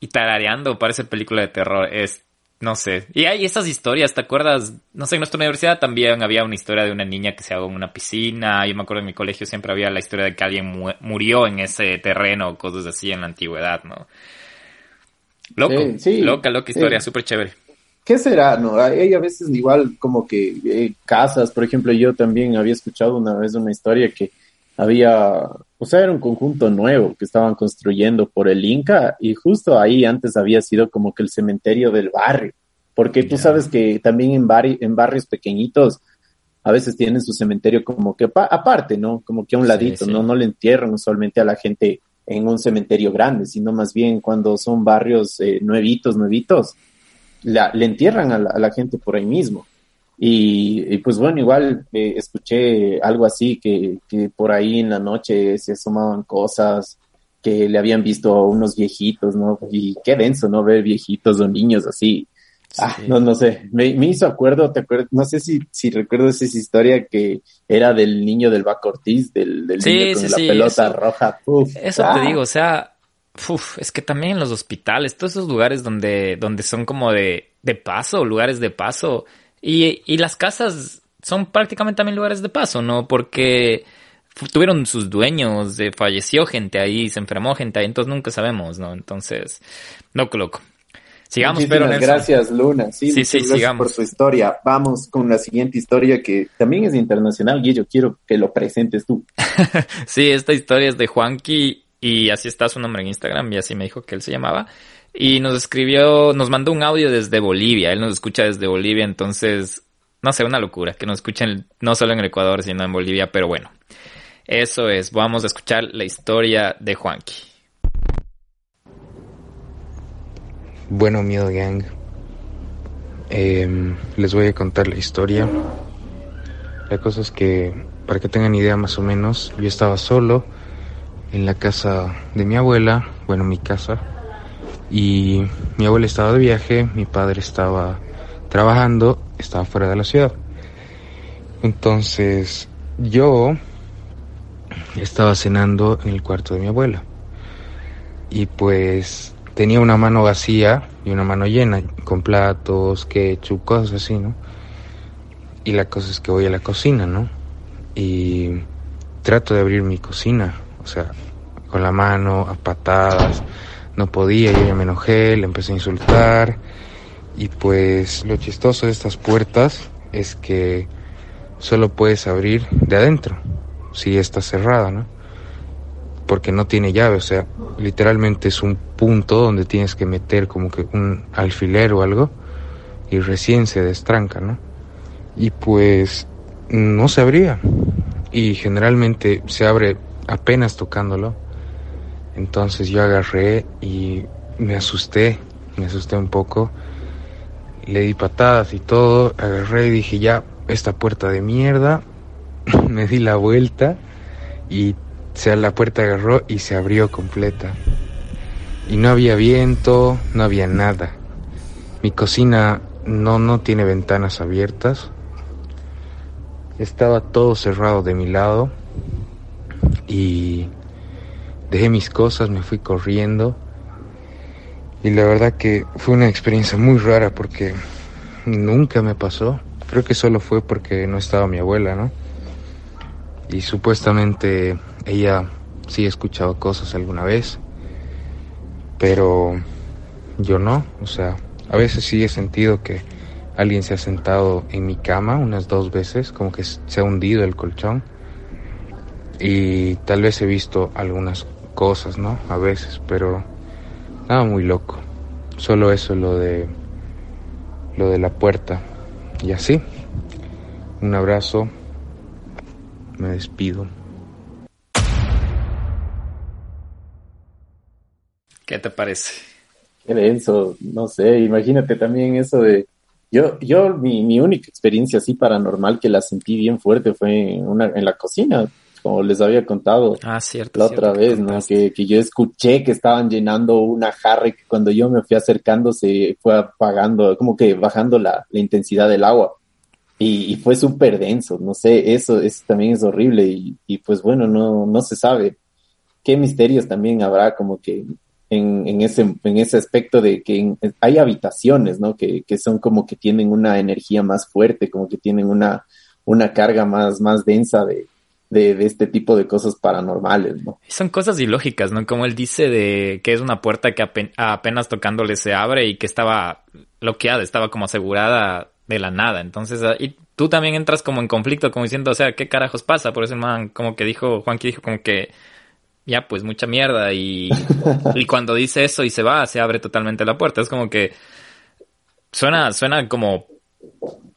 y tarareando parece película de terror. Es no sé. Y hay esas historias, ¿te acuerdas? No sé, en nuestra universidad también había una historia de una niña que se ahogó en una piscina. Yo me acuerdo en mi colegio siempre había la historia de que alguien murió en ese terreno, cosas así en la antigüedad, ¿no? Loco, sí, loca, loca historia, súper chévere. ¿Qué será? No, hay a veces igual como que eh, casas, por ejemplo, yo también había escuchado una vez una historia que había, o sea, era un conjunto nuevo que estaban construyendo por el Inca y justo ahí antes había sido como que el cementerio del barrio, porque tú sabes que también en, en barrios pequeñitos a veces tienen su cementerio como que aparte, ¿no? Como que a un ladito, ¿no? No le entierran usualmente a la gente en un cementerio grande, sino más bien cuando son barrios eh, nuevitos, nuevitos, la, le entierran a la gente por ahí mismo. Y, pues bueno, igual eh, escuché algo así, que, que por ahí en la noche se asomaban cosas que le habían visto a unos viejitos, ¿no? Y qué denso, ¿no? Ver viejitos o niños así. Ah, no, no sé, me, me, hizo acuerdo, te acuerdas, no sé si, si recuerdas esa historia que era del niño del Baco Ortiz, del, del niño con la pelota roja. eso te ah. digo, o sea, es que también en los hospitales, todos esos lugares donde, donde son como de, de paso, lugares de paso, y, y las casas son prácticamente también lugares de paso, ¿no? Porque tuvieron sus dueños, de, falleció gente ahí, se enfermó gente ahí, entonces nunca sabemos, ¿no? Entonces, loco, loco. Sigamos, pero gracias, Luna. Sí, sí, sí sigamos. por su historia. Vamos con la siguiente historia que también es internacional y yo quiero que lo presentes tú. sí, esta historia es de Juanqui y así está su nombre en Instagram y así me dijo que él se llamaba y nos escribió, nos mandó un audio desde Bolivia. Él nos escucha desde Bolivia, entonces, no sé, una locura que nos escuchen no solo en el Ecuador, sino en Bolivia, pero bueno. Eso es, vamos a escuchar la historia de Juanqui. Bueno, Miedo Gang, em, les voy a contar la historia. La cosa es que, para que tengan idea más o menos, yo estaba solo en la casa de mi abuela, bueno, mi casa, y mi abuela estaba de viaje, mi padre estaba trabajando, estaba fuera de la ciudad. Entonces yo estaba cenando en el cuarto de mi abuela y pues tenía una mano vacía y una mano llena con platos, ketchup, cosas así, ¿no? Y la cosa es que voy a la cocina, ¿no? Y trato de abrir mi cocina, o sea, con la mano, a patadas no podía, yo ya me enojé, le empecé a insultar. Y pues lo chistoso de estas puertas es que solo puedes abrir de adentro, si está cerrada, ¿no? Porque no tiene llave, o sea, literalmente es un punto donde tienes que meter como que un alfiler o algo y recién se destranca, ¿no? Y pues no se abría y generalmente se abre apenas tocándolo entonces yo agarré y me asusté, me asusté un poco. Le di patadas y todo, agarré y dije ya, esta puerta de mierda. me di la vuelta y sea, la puerta agarró y se abrió completa. Y no había viento, no había nada. Mi cocina no, no tiene ventanas abiertas. Estaba todo cerrado de mi lado y dejé mis cosas, me fui corriendo. Y la verdad que fue una experiencia muy rara porque nunca me pasó. Creo que solo fue porque no estaba mi abuela, ¿no? Y supuestamente ella sí ha escuchado cosas alguna vez, pero yo no. O sea, a veces sí he sentido que alguien se ha sentado en mi cama unas dos veces, como que se ha hundido el colchón. Y tal vez he visto algunas cosas, ¿no? A veces, pero nada muy loco. Solo eso lo de lo de la puerta. Y así. Un abrazo. Me despido. ¿Qué te parece? Qué denso, no sé, imagínate también eso de yo, yo, mi, mi única experiencia así paranormal que la sentí bien fuerte fue en, una, en la cocina como les había contado ah, cierto, la otra vez, ¿no? Que, que, yo escuché que estaban llenando una jarra y que cuando yo me fui acercando se fue apagando, como que bajando la, la intensidad del agua. Y, y fue súper denso, no sé, eso, eso también es horrible y, y pues bueno, no, no se sabe qué misterios también habrá como que en, en, ese, en ese aspecto de que hay habitaciones, ¿no? Que, que son como que tienen una energía más fuerte, como que tienen una, una carga más, más densa de, de, de, este tipo de cosas paranormales, ¿no? Son cosas ilógicas, ¿no? Como él dice de que es una puerta que apenas tocándole se abre y que estaba bloqueada, estaba como asegurada de la nada. Entonces, ah, y tú también entras como en conflicto, como diciendo, o sea, ¿qué carajos pasa? Por eso man, como que dijo, Juanqui dijo como que ya pues mucha mierda y, y cuando dice eso y se va, se abre totalmente la puerta. Es como que suena, suena como,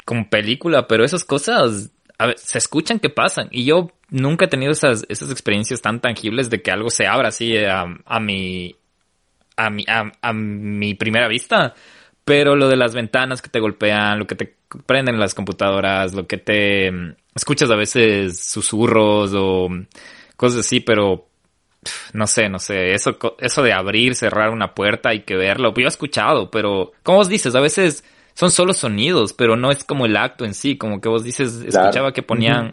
como película, pero esas cosas a ver, se escuchan que pasan. Y yo nunca he tenido esas, esas experiencias tan tangibles de que algo se abra así a, a mi, a mi, a, mi primera vista. Pero lo de las ventanas que te golpean, lo que te prenden las computadoras, lo que te escuchas a veces susurros o cosas así, pero no sé, no sé, eso, eso de abrir, cerrar una puerta y que verlo, yo he escuchado, pero, como vos dices, a veces son solo sonidos, pero no es como el acto en sí, como que vos dices, escuchaba que ponían,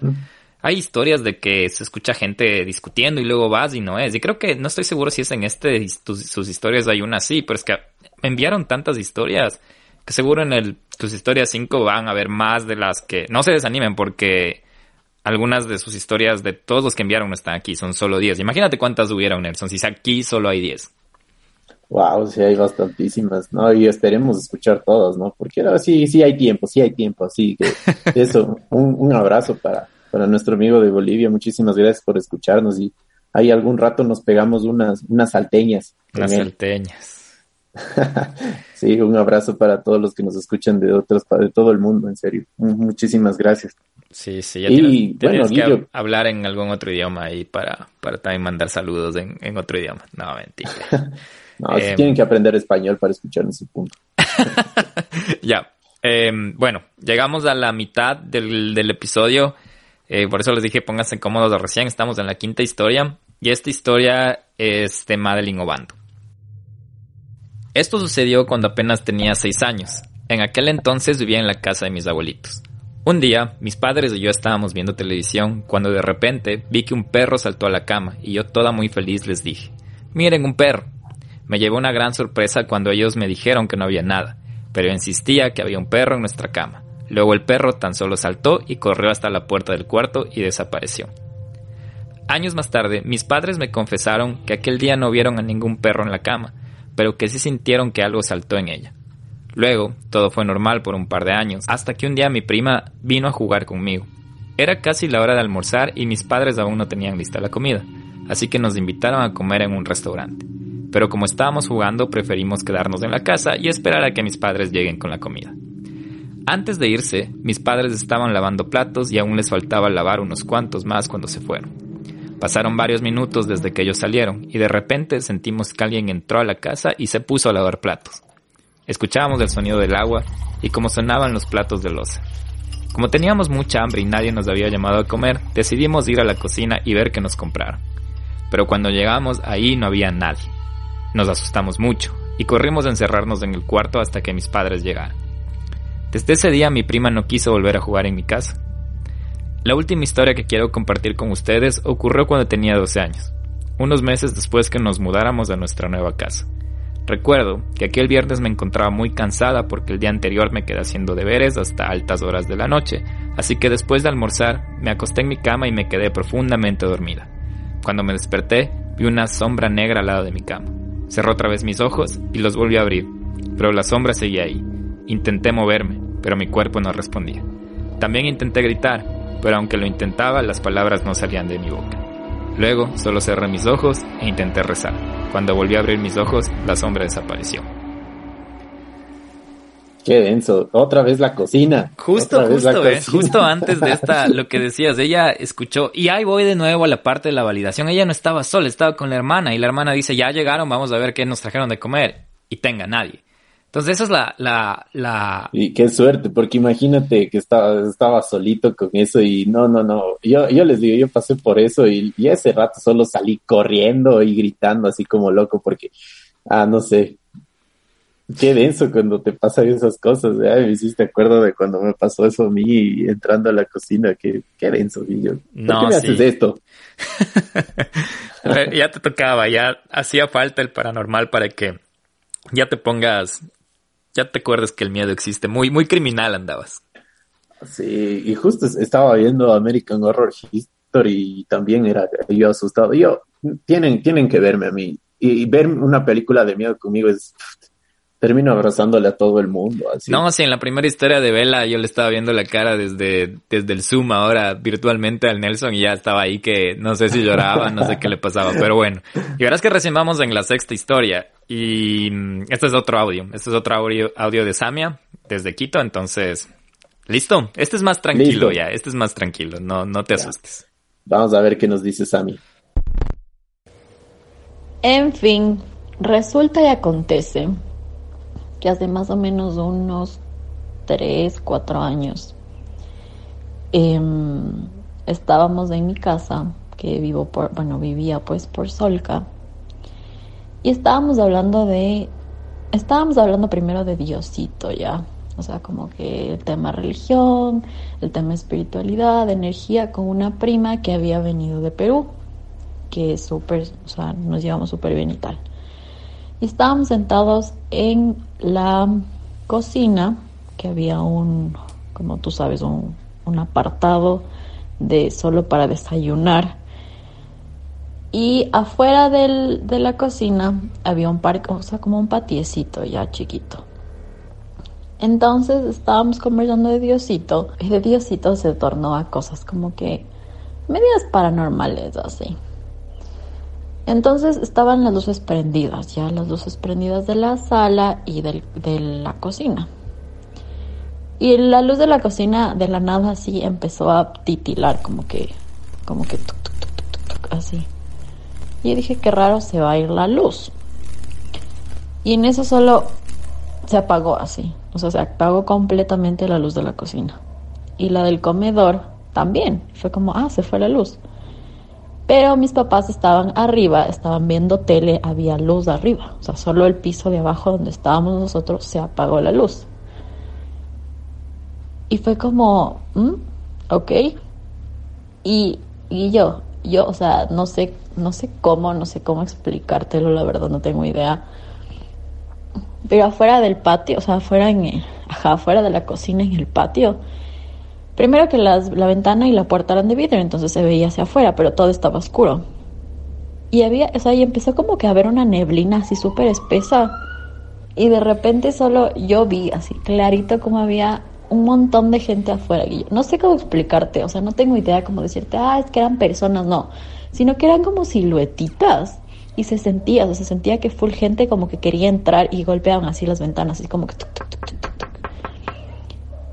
hay historias de que se escucha gente discutiendo y luego vas y no es, y creo que no estoy seguro si es en este, sus historias hay una así, pero es que me enviaron tantas historias que seguro en el, tus historias 5 van a haber más de las que, no se desanimen porque algunas de sus historias de todos los que enviaron no están aquí, son solo 10. Imagínate cuántas hubiera, Nelson, si aquí solo hay 10. Wow, sí hay bastantísimas, ¿no? Y esperemos escuchar todas, ¿no? Porque ahora sí, sí hay tiempo, sí hay tiempo, así que eso, un, un abrazo para, para nuestro amigo de Bolivia, muchísimas gracias por escucharnos y ahí algún rato nos pegamos unas, unas salteñas. Unas salteñas. sí, un abrazo para todos los que nos escuchan de otros, de todo el mundo, en serio. Muchísimas gracias. Sí, sí, ya y, tienes, que hablar en algún otro idioma ahí para, para también mandar saludos en, en otro idioma. No, mentira. no, eh, tienen que aprender español para escuchar ese punto. ya. Eh, bueno, llegamos a la mitad del, del episodio. Eh, por eso les dije, pónganse cómodos de recién. Estamos en la quinta historia. Y esta historia es de Madeline Obando. Esto sucedió cuando apenas tenía seis años. En aquel entonces vivía en la casa de mis abuelitos. Un día, mis padres y yo estábamos viendo televisión cuando de repente vi que un perro saltó a la cama y yo toda muy feliz les dije, miren un perro. Me llevó una gran sorpresa cuando ellos me dijeron que no había nada, pero insistía que había un perro en nuestra cama. Luego el perro tan solo saltó y corrió hasta la puerta del cuarto y desapareció. Años más tarde, mis padres me confesaron que aquel día no vieron a ningún perro en la cama, pero que sí sintieron que algo saltó en ella. Luego, todo fue normal por un par de años, hasta que un día mi prima vino a jugar conmigo. Era casi la hora de almorzar y mis padres aún no tenían lista la comida, así que nos invitaron a comer en un restaurante. Pero como estábamos jugando, preferimos quedarnos en la casa y esperar a que mis padres lleguen con la comida. Antes de irse, mis padres estaban lavando platos y aún les faltaba lavar unos cuantos más cuando se fueron. Pasaron varios minutos desde que ellos salieron y de repente sentimos que alguien entró a la casa y se puso a lavar platos. Escuchábamos el sonido del agua y cómo sonaban los platos de losa. Como teníamos mucha hambre y nadie nos había llamado a comer, decidimos ir a la cocina y ver qué nos compraron. Pero cuando llegamos ahí no había nadie. Nos asustamos mucho y corrimos a encerrarnos en el cuarto hasta que mis padres llegaran. Desde ese día mi prima no quiso volver a jugar en mi casa. La última historia que quiero compartir con ustedes ocurrió cuando tenía 12 años, unos meses después que nos mudáramos a nuestra nueva casa. Recuerdo que aquel viernes me encontraba muy cansada porque el día anterior me quedé haciendo deberes hasta altas horas de la noche, así que después de almorzar me acosté en mi cama y me quedé profundamente dormida. Cuando me desperté vi una sombra negra al lado de mi cama. Cerró otra vez mis ojos y los volví a abrir, pero la sombra seguía ahí. Intenté moverme, pero mi cuerpo no respondía. También intenté gritar, pero aunque lo intentaba, las palabras no salían de mi boca. Luego solo cerré mis ojos e intenté rezar. Cuando volví a abrir mis ojos, la sombra desapareció. Qué denso. Otra vez la cocina. Justo, justo, eh. justo antes de esta, lo que decías, ella escuchó, y ahí voy de nuevo a la parte de la validación. Ella no estaba sola, estaba con la hermana, y la hermana dice, ya llegaron, vamos a ver qué nos trajeron de comer. Y tenga nadie. Entonces esa es la, la, la... Y qué suerte, porque imagínate que estaba, estaba solito con eso y no, no, no. Yo, yo les digo, yo pasé por eso y, y ese rato solo salí corriendo y gritando así como loco porque, ah, no sé, Qué denso cuando te pasan esas cosas, ¿eh? me hiciste acuerdo de cuando me pasó eso a mí entrando a la cocina, qué, qué denso, y yo, ¿por no, qué me haces esto? ya te tocaba, ya hacía falta el paranormal para que ya te pongas, ya te acuerdes que el miedo existe, muy, muy criminal andabas. Sí, y justo estaba viendo American Horror History y también era yo asustado. Yo, tienen, tienen que verme a mí. Y, ver una película de miedo conmigo es, termino abrazándole a todo el mundo. Así. No, sí, en la primera historia de Vela yo le estaba viendo la cara desde, desde el Zoom ahora virtualmente al Nelson y ya estaba ahí que no sé si lloraba, no sé qué le pasaba, pero bueno. Y verás que recién vamos en la sexta historia y mm, este es otro audio, este es otro audio, audio de Samia desde Quito, entonces, listo, este es más tranquilo ya, este es más tranquilo, no, no te asustes. Vamos a ver qué nos dice Sami. En fin, resulta y acontece hace más o menos unos 3, 4 años em, estábamos en mi casa, que vivo por, bueno, vivía pues por Solca, y estábamos hablando de, estábamos hablando primero de Diosito ya, o sea, como que el tema religión, el tema espiritualidad, energía, con una prima que había venido de Perú, que es súper, o sea, nos llevamos súper bien y tal. Y estábamos sentados en la cocina, que había un, como tú sabes, un, apartado de solo para desayunar. Y afuera de la cocina había un parque, o sea, como un patiecito ya chiquito. Entonces estábamos conversando de Diosito y de Diosito se tornó a cosas como que medias paranormales así. Entonces estaban las luces prendidas, ya las luces prendidas de la sala y de la cocina. Y la luz de la cocina de la nada así empezó a titilar, como que, como que así. Y dije, qué raro se va a ir la luz. Y en eso solo se apagó así. O sea, se apagó completamente la luz de la cocina. Y la del comedor también. Fue como, ah, se fue la luz. Pero mis papás estaban arriba, estaban viendo tele, había luz arriba. O sea, solo el piso de abajo donde estábamos nosotros se apagó la luz. Y fue como, ¿Mm? ok. Y, y yo, yo, o sea, no sé, no sé cómo, no sé cómo explicártelo, la verdad no tengo idea. Pero afuera del patio, o sea, afuera en, ajá, afuera de la cocina en el patio, Primero que las, la ventana y la puerta eran de vidrio, entonces se veía hacia afuera, pero todo estaba oscuro. Y había, o sea, y empezó como que a haber una neblina así súper espesa. Y de repente solo yo vi así clarito como había un montón de gente afuera. Y yo no sé cómo explicarte, o sea, no tengo idea cómo decirte, ah, es que eran personas, no. Sino que eran como siluetitas. Y se sentía, o sea, se sentía que full gente como que quería entrar y golpeaban así las ventanas, así como que...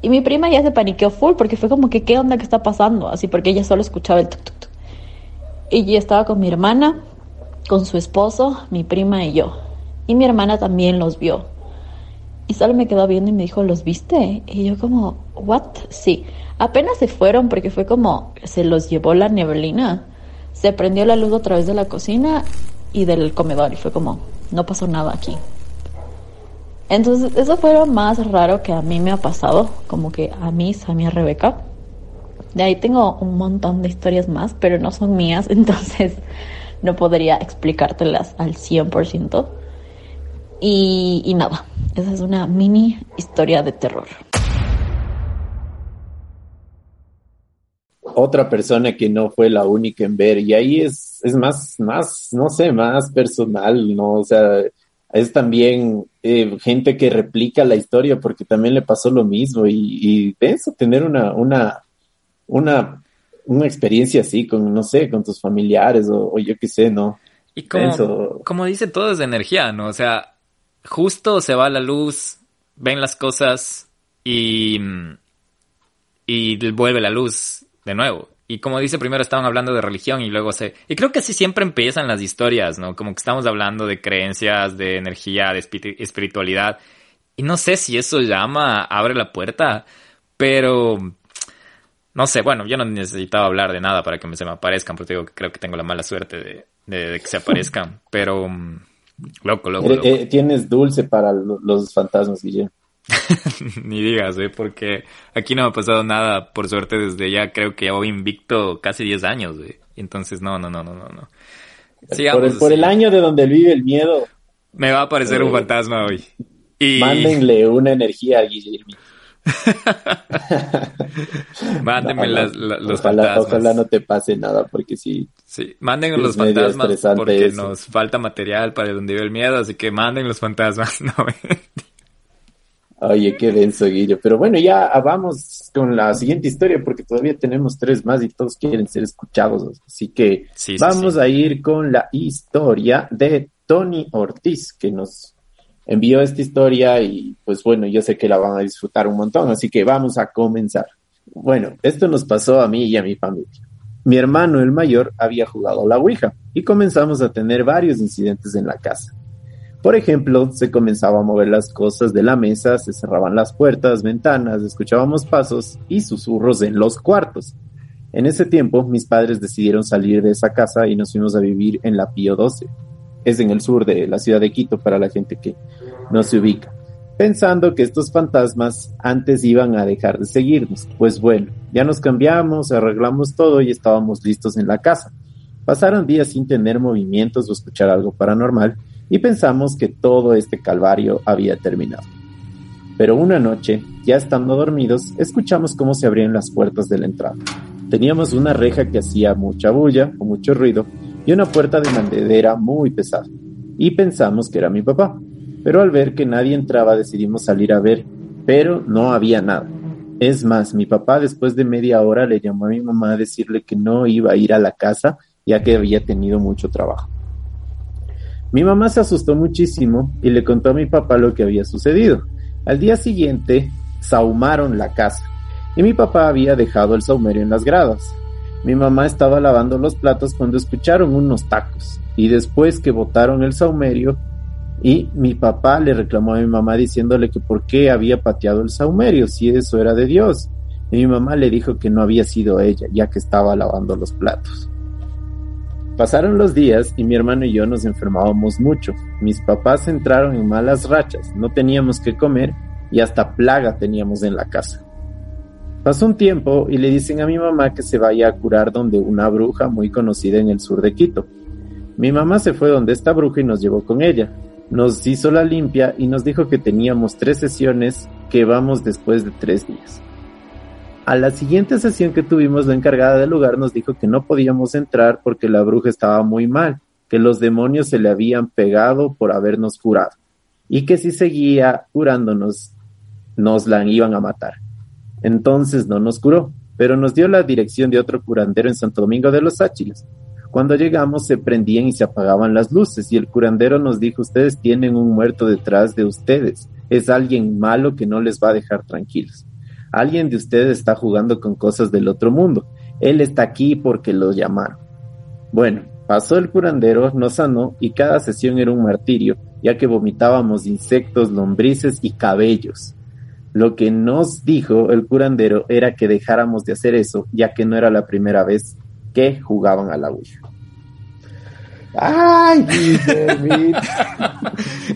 Y mi prima ya se paniqueó full porque fue como que, ¿qué onda que está pasando? Así porque ella solo escuchaba el tuk, tuk, tuk. Y yo estaba con mi hermana, con su esposo, mi prima y yo. Y mi hermana también los vio. Y solo me quedó viendo y me dijo, ¿los viste? Y yo como, ¿what? Sí. Apenas se fueron porque fue como, se los llevó la neblina. Se prendió la luz a través de la cocina y del comedor y fue como, no pasó nada aquí. Entonces, eso fue lo más raro que a mí me ha pasado, como que a mí, Samia Rebeca. De ahí tengo un montón de historias más, pero no son mías, entonces no podría explicártelas al 100%. Y, y nada, esa es una mini historia de terror. Otra persona que no fue la única en ver, y ahí es, es más, más, no sé, más personal, ¿no? O sea, es también eh, gente que replica la historia porque también le pasó lo mismo y, y eso, tener una, una, una, una experiencia así con, no sé, con tus familiares o, yo qué sé, ¿no? Y como, como dice todo es de energía, ¿no? O sea, justo se va la luz, ven las cosas y, y vuelve la luz de nuevo. Y como dice, primero estaban hablando de religión y luego se... Y creo que así siempre empiezan las historias, ¿no? Como que estamos hablando de creencias, de energía, de espiritualidad. y no sé si eso llama, abre la puerta, pero no sé, bueno, yo no necesitaba hablar de nada para que se me aparezcan, porque digo que creo que tengo la mala suerte de, que se aparezcan, pero mm, loco, loco. Eh, eh, tienes dulce para los fantasmas, Guillermo. Ni digas, ¿eh? porque aquí no me ha pasado nada, por suerte, desde ya creo que ya voy invicto casi 10 años. Entonces, no, no, no, no, no. no. por, el, por el año de donde vive el miedo. Me va a aparecer un eh, fantasma hoy. Y... Mándenle una energía a Guillermo. Mándenme los fantasmas. Ojalá no te pase nada, porque sí. Sí, manden los fantasmas porque nos falta material para donde vive el miedo, así que manden los fantasmas. No, Oye, qué denso, Guillo. Pero bueno, ya vamos con la siguiente historia porque todavía tenemos tres más y todos quieren ser escuchados. Así que vamos a ir con la historia de Tony Ortiz, que nos envió esta historia y pues bueno, yo sé que la van a disfrutar un montón, así que vamos a comenzar. Bueno, esto nos pasó a mí y a mi familia. Mi hermano, el mayor, había jugado la Ouija y comenzamos a tener varios incidentes en la casa. Por ejemplo, se comenzaba a mover las cosas de la mesa, se cerraban las puertas, ventanas, escuchábamos pasos y susurros en los cuartos. En ese tiempo, mis padres decidieron salir de esa casa y nos fuimos a vivir en la Pío 12. Es en el sur de la ciudad de Quito para la gente que no se ubica. Pensando que estos fantasmas antes iban a dejar de seguirnos. Pues bueno, ya nos cambiamos, arreglamos todo y estábamos listos en la casa. Pasaron días sin tener movimientos o escuchar algo paranormal y pensamos que todo este calvario había terminado. Pero una noche, ya estando dormidos, escuchamos cómo se abrían las puertas de la entrada. Teníamos una reja que hacía mucha bulla o mucho ruido y una puerta de madera muy pesada. Y pensamos que era mi papá. Pero al ver que nadie entraba decidimos salir a ver, pero no había nada. Es más, mi papá después de media hora le llamó a mi mamá a decirle que no iba a ir a la casa ya que había tenido mucho trabajo. Mi mamá se asustó muchísimo y le contó a mi papá lo que había sucedido. Al día siguiente, sahumaron la casa y mi papá había dejado el saumerio en las gradas. Mi mamá estaba lavando los platos cuando escucharon unos tacos y después que botaron el saumerio y mi papá le reclamó a mi mamá diciéndole que por qué había pateado el saumerio si eso era de Dios. Y mi mamá le dijo que no había sido ella ya que estaba lavando los platos. Pasaron los días y mi hermano y yo nos enfermábamos mucho. Mis papás entraron en malas rachas, no teníamos que comer y hasta plaga teníamos en la casa. Pasó un tiempo y le dicen a mi mamá que se vaya a curar donde una bruja muy conocida en el sur de Quito. Mi mamá se fue donde esta bruja y nos llevó con ella. Nos hizo la limpia y nos dijo que teníamos tres sesiones que vamos después de tres días. A la siguiente sesión que tuvimos, la encargada del lugar nos dijo que no podíamos entrar porque la bruja estaba muy mal, que los demonios se le habían pegado por habernos curado y que si seguía curándonos, nos la iban a matar. Entonces no nos curó, pero nos dio la dirección de otro curandero en Santo Domingo de los Áchiles. Cuando llegamos se prendían y se apagaban las luces y el curandero nos dijo, ustedes tienen un muerto detrás de ustedes, es alguien malo que no les va a dejar tranquilos. Alguien de ustedes está jugando con cosas del otro mundo. Él está aquí porque lo llamaron. Bueno, pasó el curandero, nos sanó y cada sesión era un martirio, ya que vomitábamos insectos, lombrices y cabellos. Lo que nos dijo el curandero era que dejáramos de hacer eso, ya que no era la primera vez que jugaban a la Ouija. Ay,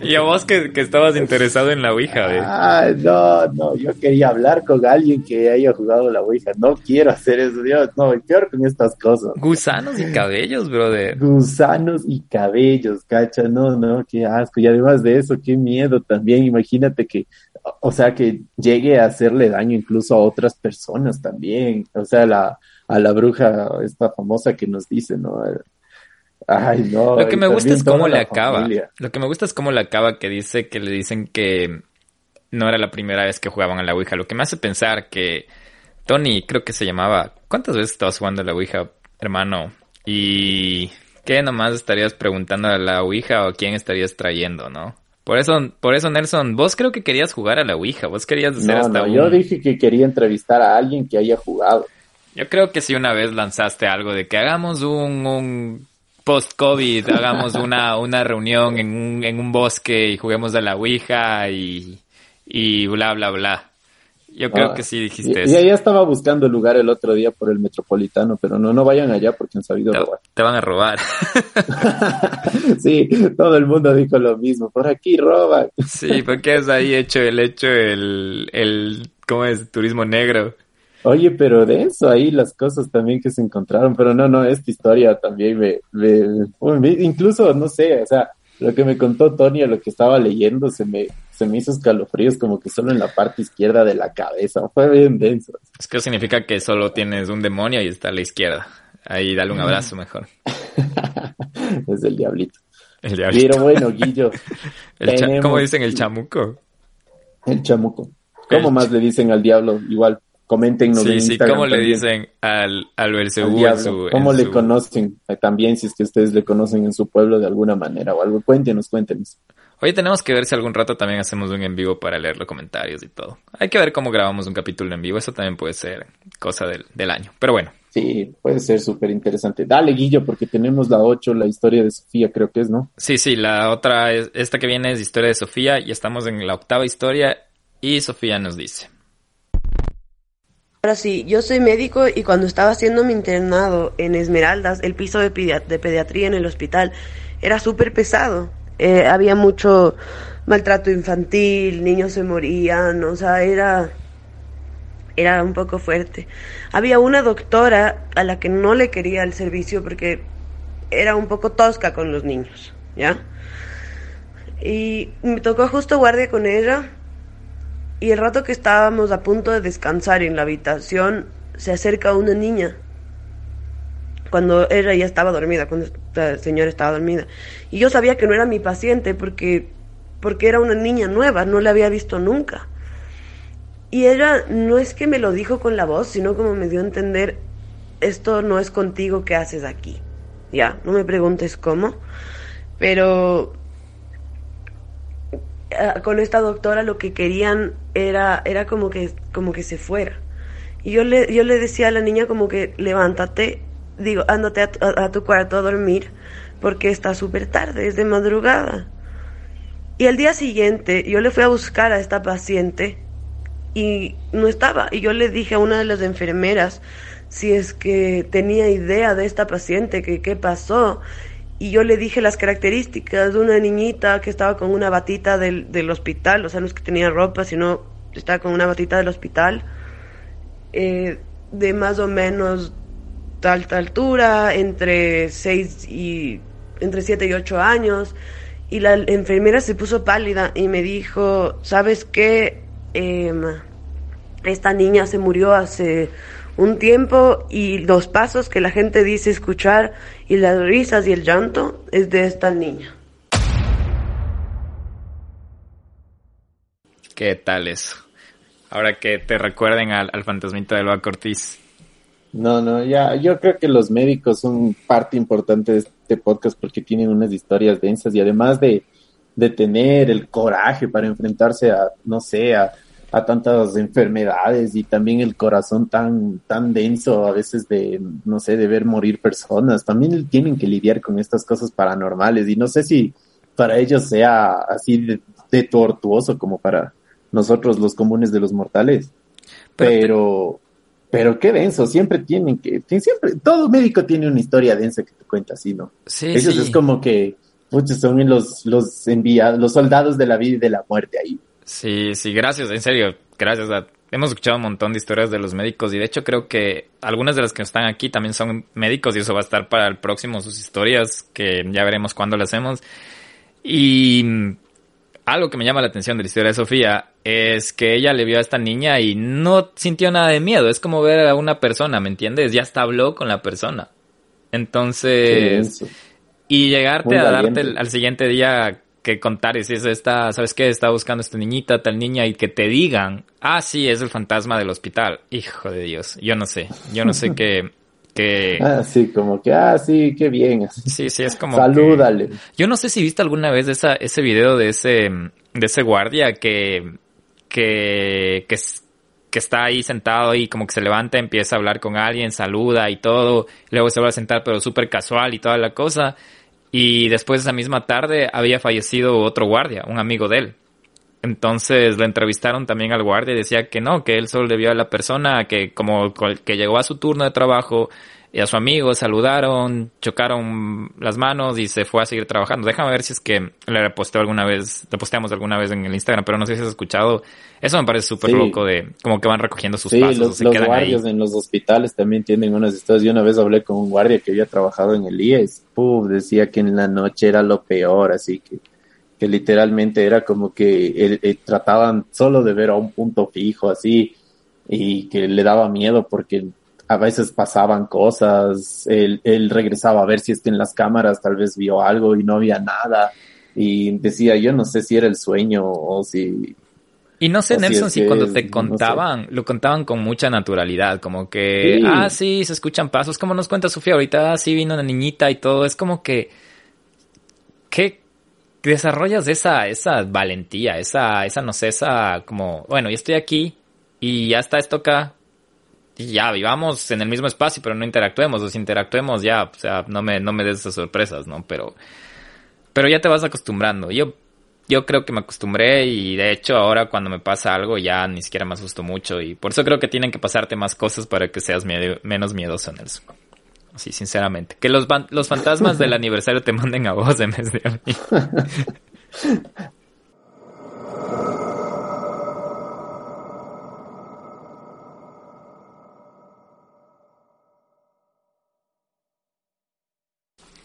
y a vos que, estabas interesado en la Ouija, ¿eh? Ay, no, no, yo quería hablar con alguien que haya jugado la Ouija. No quiero hacer eso, Dios, no, peor con estas cosas. Gusanos y cabellos, brother. Gusanos y cabellos, cacha, no, no, qué asco. Y además de eso, qué miedo también. Imagínate que, o sea, que llegue a hacerle daño incluso a otras personas también. O sea, la, a la bruja esta famosa que nos dice, ¿no? Ay, no. Lo que me gusta es cómo le acaba. Lo que me gusta es cómo le acaba que dice que le dicen que no era la primera vez que jugaban a la Ouija. Lo que me hace pensar que Tony, creo que se llamaba. ¿Cuántas veces estabas jugando a la Ouija, hermano? Y ¿qué nomás estarías preguntando a la Ouija o quién estarías trayendo, no? Por eso, por eso, Nelson, vos creo que querías jugar a la Ouija, vos querías hacer hasta no, yo dije que quería entrevistar a alguien que haya jugado. Yo creo que si una vez lanzaste algo de que hagamos un post-COVID hagamos una, una reunión en un, en un bosque y juguemos a la Ouija y, y bla, bla, bla. Yo creo Ah, que sí Y, dijiste y eso. ella estaba buscando lugar el otro día por el metropolitano, pero no, no vayan allá porque han sabido Te, robar. te van a robar. sí, todo el mundo dijo lo mismo. Por aquí roban. Sí, porque es ahí hecho el hecho el, el, ¿cómo es? Turismo negro. Oye, pero de eso ahí las cosas también que se encontraron, pero no, no, esta historia también me, me- me- incluso, no sé, o sea, lo que me contó Tony, lo que estaba leyendo, se me, se me hizo escalofríos como que solo en la parte izquierda de la cabeza, fue bien denso. Es que significa que solo tienes un demonio y está a la izquierda. Ahí dale un abrazo mejor. es el diablito. El diablito. Pero bueno, Guillo, El tenemos- ¿Cómo dicen el chamuco? el chamuco. ¿Cómo El más le dicen al diablo? Igual, coméntenos Sí, en sí, Instagram ¿cómo le también. dicen al, al al Belcebú en su... ¿Cómo en le su- conocen? Eh, También, si es que ustedes le conocen en su pueblo de alguna manera o algo. Cuéntenos, cuéntenos. Oye, tenemos que ver si algún rato también hacemos un en vivo para leer los comentarios y todo. Hay que ver cómo grabamos un capítulo en vivo. Eso también puede ser cosa del, del año. Pero bueno, Sí, puede ser súper interesante. Dale, Guillo, porque tenemos la 8, la historia de Sofía, creo que es, ¿no? sí, sí, la otra, es, esta que viene es historia de Sofía y estamos en la octava historia y Sofía nos dice. Ahora sí, yo soy médico y cuando estaba haciendo mi internado en Esmeraldas, el piso de, pedia- de pediatría en el hospital era súper pesado. Eh, había mucho maltrato infantil, niños se morían, o sea, era, era un poco fuerte. Había una doctora a la que no le quería el servicio porque era un poco tosca con los niños, ¿ya? Y me tocó justo guardia con ella y el rato que estábamos a punto de descansar en la habitación, se acerca una niña. Cuando ella ya estaba dormida, cuando esta señora estaba dormida. Y yo sabía que no era mi paciente porque, porque era una niña nueva, no la había visto nunca. Y ella no es que me lo dijo con la voz, sino como me dio a entender, esto no es contigo, ¿qué haces aquí? Ya, no me preguntes cómo, pero con esta doctora lo que querían era, era como que, como que se fuera. Y yo le, yo le decía a la niña como que levántate, digo, ándate a, tu- a- tu cuarto a dormir, porque está súper tarde, es de madrugada. Y el día siguiente yo le fui a buscar a esta paciente y no estaba. Y yo le dije a una de las enfermeras si es que tenía idea de esta paciente, que qué pasó. Y yo le dije las características de una niñita que estaba con una batita del, del hospital, o sea, no es que tenía ropa, sino estaba con una batita del hospital, eh, de más o menos alta altura, entre 6 y entre 7 y 8 años. Y la enfermera se puso pálida y me dijo, ¿sabes qué? Em, esta niña se murió hace un tiempo y los pasos que la gente dice escuchar y las risas y el llanto es de esta niña. ¿Qué tal eso? Ahora que te recuerden al, al fantasmita de Loa Cortiz. No, no, ya, yo creo que los médicos son parte importante de este podcast porque tienen unas historias densas y además de, de tener el coraje para enfrentarse a, no sé, a, a tantas enfermedades y también el corazón tan, tan denso a veces de, no sé, de ver morir personas, también tienen que lidiar con estas cosas paranormales y no sé si para ellos sea así de, de tortuoso como para nosotros los comunes de los mortales, Pero- pero, pero qué denso, siempre tienen que, que siempre, todo médico tiene una historia densa que te cuenta así, ¿no? Sí, Ellos sí. es como que, muchos son los, los enviados, los soldados de la vida y de la muerte ahí. Sí, sí, gracias, en serio, gracias. A, hemos escuchado un montón de historias de los médicos y de hecho creo que algunas de las que están aquí también son médicos y eso va a estar para el próximo, sus historias, que ya veremos cuándo las hacemos. Y algo que me llama la atención de la historia de Sofía es que ella le vio a esta niña y no sintió nada de miedo. Es como ver a una persona, ¿me entiendes? Ya hasta habló con la persona. Entonces, y llegarte a darte el- al siguiente día que contar y si es esta, ¿sabes qué? Está buscando esta niñita, tal niña y que te digan, ah, sí, es el fantasma del hospital. Hijo de Dios, yo no sé, yo no sé qué, qué, Ah, sí, como que, ah, sí, qué bien. sí, sí, es como que- Salúdale. yo no sé si viste alguna vez esa, ese video de ese, de ese guardia que, que, que, que está ahí sentado y como que se levanta, empieza a hablar con alguien, saluda y todo, luego se va a sentar pero súper casual y toda la cosa. Y después esa misma tarde había fallecido otro guardia, un amigo de él. Entonces le entrevistaron también al guardia y decía que no, que él solo le vio a la persona que como que llegó a su turno de trabajo y a su amigo saludaron, chocaron las manos y se fue a seguir trabajando. Déjame ver si es que le reposteó alguna vez, le posteamos alguna vez en el Instagram, pero no sé si has escuchado. Eso me parece súper loco de como que van recogiendo sus pasos. Los, los guardias en los hospitales también tienen unas historias. Yo una vez hablé con un guardia que había trabajado en el IES. Puf, decía que en la noche era lo peor, así que que literalmente era como que eh, trataban solo de ver a un punto fijo así y que le daba miedo porque a veces pasaban cosas, él, él regresaba a ver si es que en las cámaras tal vez vio algo y no había nada y decía yo no sé si era el sueño o si y no sé, Nelson, si, cuando te contaban, lo contaban con mucha naturalidad, como que, ah, sí, se escuchan pasos, como nos cuenta Sofía ahorita, ah, sí, vino una niñita y todo, es como que, ¿qué, desarrollas esa, esa valentía, esa, esa, no sé, esa como, bueno, yo estoy aquí y ya está esto acá. Ya, vivamos en el mismo espacio, pero no interactuemos, o si interactuemos ya, o sea, no me, no me des esas sorpresas, ¿no? Pero, pero ya te vas acostumbrando. Yo, yo creo que me acostumbré y de hecho ahora cuando me pasa algo ya ni siquiera me asusto mucho y por eso creo que tienen que pasarte más cosas para que seas menos miedoso, Nelson. Sí, sinceramente. Que los, los fantasmas del aniversario te manden a vos en vez de a mí.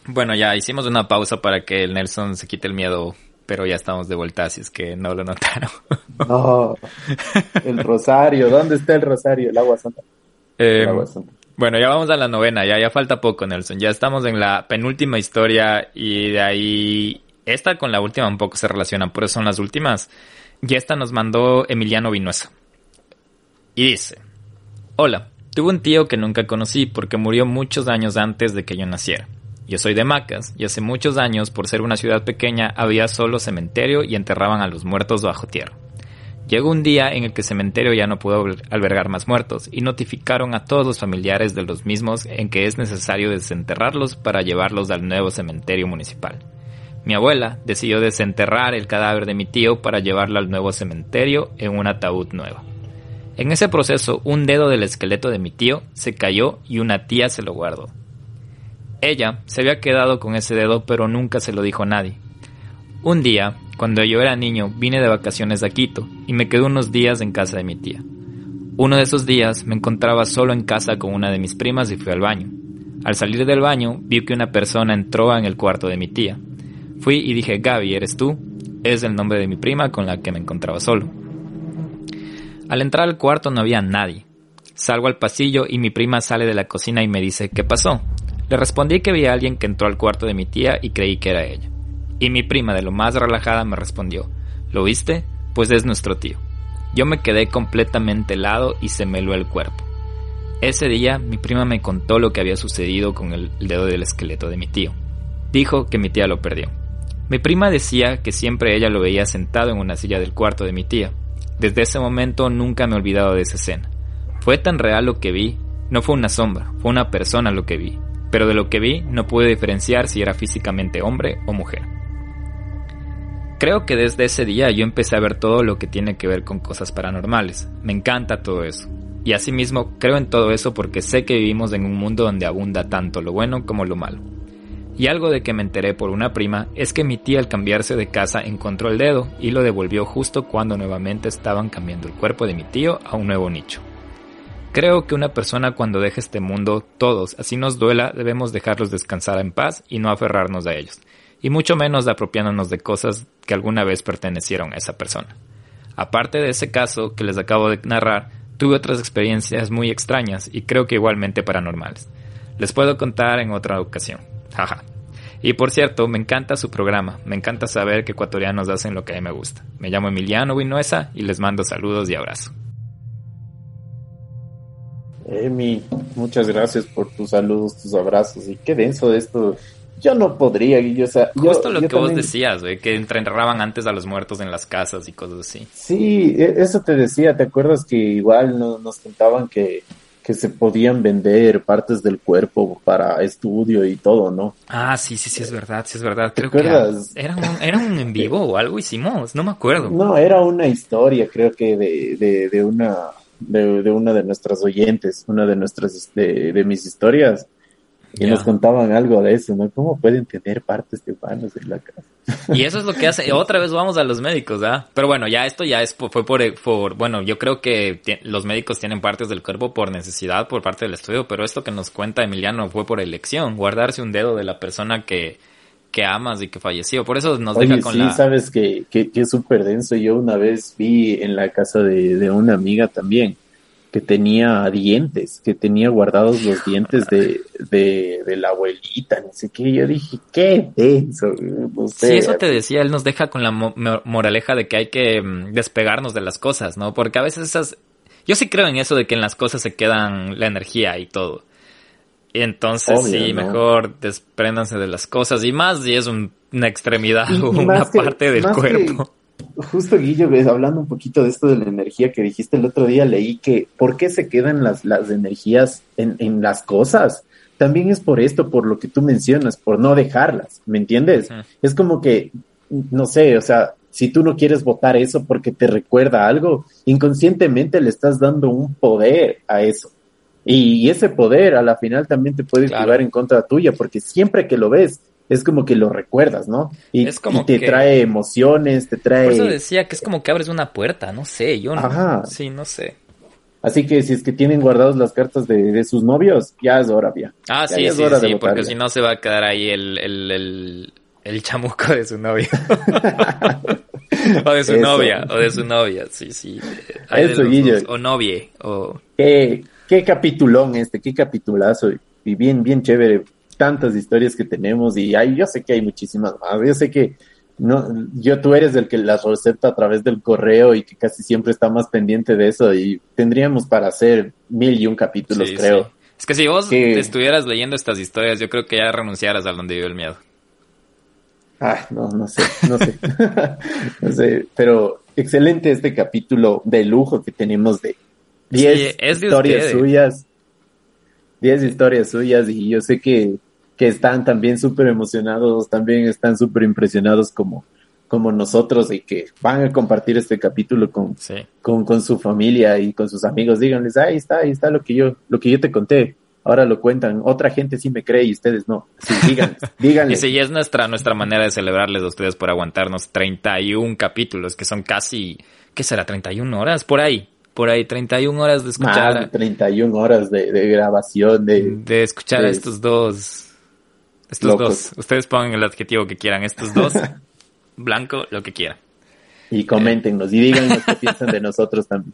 Bueno, ya hicimos una pausa para que el Nelson se quite el miedo, pero ya estamos de vuelta, así es que no lo notaron. No, el rosario, ¿dónde está el rosario? El agua santa. el agua santa. Bueno, ya vamos a la novena, ya, ya falta poco, Nelson. Ya estamos en la penúltima historia y de ahí, esta con la última un poco se relacionan, por eso son las últimas. Y esta nos mandó Emiliano Vinuesa. Y dice, hola, tuve un tío que nunca conocí porque murió muchos años antes de que yo naciera. Yo soy de Macas y hace muchos años, por ser una ciudad pequeña, había solo cementerio y enterraban a los muertos bajo tierra. Llegó un día en el que el cementerio ya no pudo albergar más muertos y notificaron a todos los familiares de los mismos en que es necesario desenterrarlos para llevarlos al nuevo cementerio municipal. Mi abuela decidió desenterrar el cadáver de mi tío para llevarlo al nuevo cementerio en un ataúd nuevo. En ese proceso, un dedo del esqueleto de mi tío se cayó y una tía se lo guardó. Ella se había quedado con ese dedo pero nunca se lo dijo a nadie. Un día, cuando yo era niño, vine de vacaciones a Quito y me quedé unos días en casa de mi tía. Uno de esos días me encontraba solo en casa con una de mis primas y fui al baño. Al salir del baño vi que una persona entró en el cuarto de mi tía. Fui y dije, Gaby, ¿eres tú? Es el nombre de mi prima con la que me encontraba solo. Al entrar al cuarto no había nadie. Salgo al pasillo y mi prima sale de la cocina y me dice, ¿qué pasó? Le respondí que vi a alguien que entró al cuarto de mi tía y creí que era ella. Y mi prima, de lo más relajada, me respondió, ¿lo viste? Pues es nuestro tío. Yo me quedé completamente helado y se me heló el cuerpo. Ese día mi prima me contó lo que había sucedido con el dedo del esqueleto de mi tío. Dijo que mi tía lo perdió. Mi prima decía que siempre ella lo veía sentado en una silla del cuarto de mi tía. Desde ese momento nunca me he olvidado de esa escena. Fue tan real lo que vi, no fue una sombra, fue una persona lo que vi, pero de lo que vi no pude diferenciar si era físicamente hombre o mujer. Creo que desde ese día yo empecé a ver todo lo que tiene que ver con cosas paranormales. Me encanta todo eso. Y asimismo creo en todo eso porque sé que vivimos en un mundo donde abunda tanto lo bueno como lo malo. Y algo de que me enteré por una prima es que mi tía al cambiarse de casa encontró el dedo y lo devolvió justo cuando nuevamente estaban cambiando el cuerpo de mi tío a un nuevo nicho. Creo que una persona cuando deja este mundo, todos, así nos duela, debemos dejarlos descansar en paz y no aferrarnos a ellos y mucho menos apropiándonos de cosas que alguna vez pertenecieron a esa persona. Aparte de ese caso que les acabo de narrar, tuve otras experiencias muy extrañas y creo que igualmente paranormales. Les puedo contar en otra ocasión. Jaja. Y por cierto, me encanta su programa. Me encanta saber que ecuatorianos hacen lo que a mí me gusta. Me llamo Emiliano Vinuesa y les mando saludos y abrazo. Emi, muchas gracias por tus saludos, tus abrazos. Y qué denso de esto yo no podría, yo, o sea, Justo lo que vos decías, güey, que enterraban antes a los muertos en las casas y cosas así. Sí, e, eso te decía, ¿te acuerdas que igual nos contaban que, que se podían vender partes del cuerpo para estudio y todo, ¿no? Ah, sí, sí, sí, es verdad, sí, es verdad. ¿Te Creo acuerdas? que era un, era un en vivo o algo hicimos, no me acuerdo. No, era una historia, creo que de, de, de una de, de una de nuestras oyentes, una de nuestras de, de mis historias, y nos contaban algo de eso, ¿no? ¿Cómo pueden tener partes de humanos en la casa? Y eso es lo que hace. Otra vez vamos a los médicos, ¿ah? Pero bueno, ya esto ya es, fue por, por bueno, yo creo que los médicos tienen partes del cuerpo por necesidad, por parte del estudio, pero esto que nos cuenta Emiliano fue por elección, guardarse un dedo de la persona que, que amas y que falleció. Por eso nos Oye, deja con sí, la... sabes que, que, que es súper denso. Yo una vez vi en la casa de, de una amiga también que tenía dientes, que tenía guardados los dientes de, de, de la abuelita, no sé qué. Yo dije, qué denso. No sé. Sí, eso te decía, él nos deja con la mo- mo- moraleja de que hay que mm, despegarnos de las cosas, ¿no? Porque a veces esas... Yo sí creo en eso de que en las cosas se quedan la energía y todo. Y entonces Obvio, sí, ¿no? mejor despréndanse de las cosas. Y más si es un- una extremidad Y- y o una que- parte del que- cuerpo. Justo Guillo, hablando un poquito de esto de la energía que dijiste el otro día, leí que ¿por qué se quedan las, las energías en, en las cosas? También es por esto, por lo que tú mencionas, por no dejarlas, ¿me entiendes? Es como que, no sé, o sea, si tú no quieres votar eso porque te recuerda algo, inconscientemente le estás dando un poder a eso. Y, ese poder a la final también te puede Claro. jugar en contra tuya, porque siempre que lo ves, es como que lo recuerdas, ¿no? Y, Es como y te que- trae emociones, te trae... Por eso decía que es como que abres una puerta, no sé, yo no. Ajá. Sí, no sé. Así que si es que tienen guardados las cartas de, de sus novios, ya es hora, ya. Ah, Ya sí, es sí, sí, porque si no se va a quedar ahí el, el, el, el chamuco de su novio. o de su Eso. novia, o de su novia, sí, sí. Hay Eso, dos. O novie, o... Qué, qué capitulón este, qué capitulazo. Y bien, bien chévere. Tantas historias que tenemos y hay, yo sé que hay muchísimas más. Yo sé que no, yo tú eres el que las receta a través del correo y que casi siempre está más pendiente de eso y tendríamos para hacer mil y un capítulos, Sí, creo. sí. Es que si vos Que- estuvieras leyendo estas historias, yo creo que ya renunciaras a donde vive el miedo. Ay, no, no sé, no sé. no sé, pero excelente este capítulo de lujo que tenemos de 10 Sí, es de historias suyas. 10 historias suyas y yo sé que, que están también súper emocionados, también están súper impresionados como, como nosotros y que van a compartir este capítulo con, Sí. con, con su familia y con sus amigos. Díganles, ahí está, ahí está lo que yo, lo que yo te conté. Ahora lo cuentan. Otra gente sí me cree y ustedes no. Sí, díganles, Y díganles. sí, es nuestra, nuestra manera de celebrarles a ustedes por aguantarnos 31 capítulos, que son casi, ¿qué será? 31 horas, por ahí. Por ahí, 31 horas de Más de escuchar, 31 horas de, de grabación, de... de escuchar a estos dos. Estos Locos. dos. Ustedes pongan el adjetivo que quieran. Estos dos. blanco, lo que quieran. Y coméntenos y díganos qué piensan de nosotros también.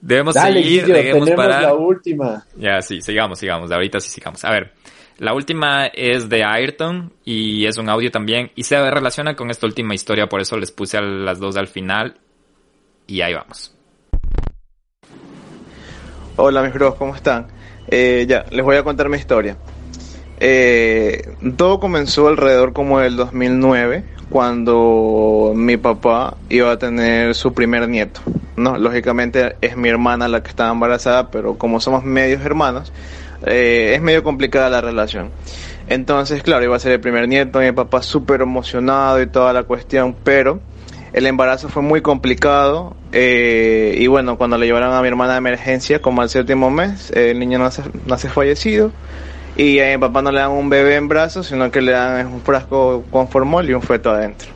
Debemos Dale, seguir, debemos parar. la última. Ya, sí, sigamos, sigamos. Ahorita sí sigamos. A ver, la última es de Ayrton y es un audio también y se relaciona con esta última historia, por eso les puse a las dos al final y ahí vamos. Hola mis bros, ¿cómo están? Eh, ya, les voy a contar mi historia. Eh, todo comenzó alrededor como del 2009, cuando mi papá iba a tener su primer nieto. No, lógicamente es mi hermana la que estaba embarazada, pero como somos medios hermanos, eh, es medio complicada la relación. Entonces, claro, iba a ser el primer nieto, mi papá súper emocionado y toda la cuestión, pero el embarazo fue muy complicado eh, y bueno, cuando le llevaron a mi hermana de emergencia, como al séptimo mes, el niño nace, nace fallecido y a mi papá no le dan un bebé en brazos, sino que le dan un frasco con formol y un feto adentro.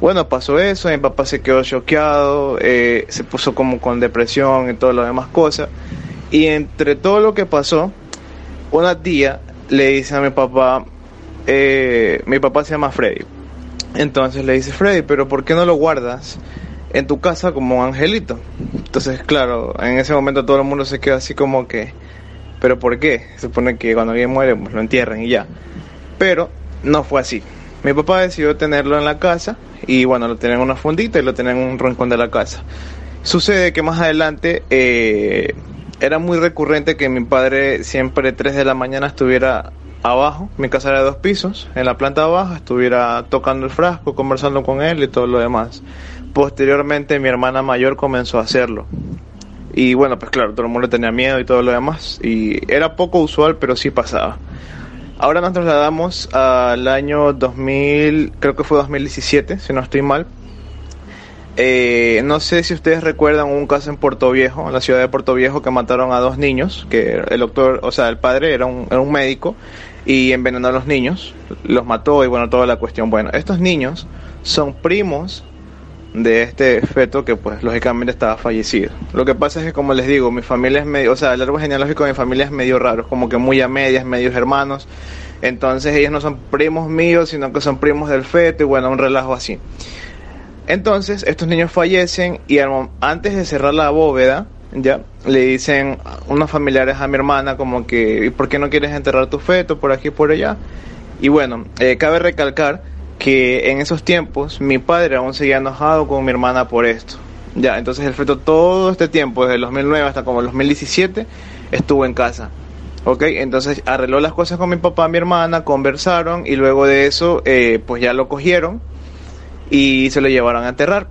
Bueno, pasó eso, mi papá se quedó choqueado, eh, se puso como con depresión y todo lo demás cosas. Y entre todo lo que pasó, una tía le dice a mi papá, eh, mi papá se llama Freddy. Entonces le dice, Freddy, pero ¿por qué no lo guardas en tu casa como un angelito? Entonces, claro, en ese momento todo el mundo se queda así como que, ¿pero por qué? Se supone que cuando alguien muere, pues lo entierran y ya. Pero no fue así. Mi papá decidió tenerlo en la casa y bueno, lo tenía en una fundita y lo tenía en un rincón de la casa. Sucede que más adelante eh, era muy recurrente que mi padre siempre 3 de la mañana estuviera abajo, mi casa era de dos pisos, en la planta baja, estuviera tocando el frasco, conversando con él y todo lo demás. Posteriormente mi hermana mayor comenzó a hacerlo. Y bueno, pues claro, todo el mundo tenía miedo y todo lo demás. Y era poco usual, pero sí pasaba. Ahora nos trasladamos al año 2000, creo que fue 2017, si no estoy mal. Eh, no sé si ustedes recuerdan un caso en Puerto Viejo, en la ciudad de Puerto Viejo, que mataron a dos niños, que el doctor, o sea, el padre era un, era un médico y envenenó a los niños, los mató y bueno, toda la cuestión. Bueno, estos niños son primos de este feto que pues lógicamente estaba fallecido. Lo que pasa es que como les digo, mi familia es medio, o sea, el árbol genealógico de mi familia es medio raro, como que muy a medias, medios hermanos. Entonces ellos no son primos míos, sino que son primos del feto y bueno, un relajo así. Entonces estos niños fallecen y antes de cerrar la bóveda, ya le dicen unos familiares a mi hermana como que, ¿y por qué no quieres enterrar tu feto por aquí y por allá? Y bueno, eh, cabe recalcar que en esos tiempos mi padre aún seguía enojado con mi hermana por esto. Ya, entonces el feto todo este tiempo, desde el 2009 hasta como el 2017, estuvo en casa. ¿Ok? Entonces arregló las cosas con mi papá, mi hermana, conversaron y luego de eso, eh, pues ya lo cogieron y se lo llevaron a enterrar.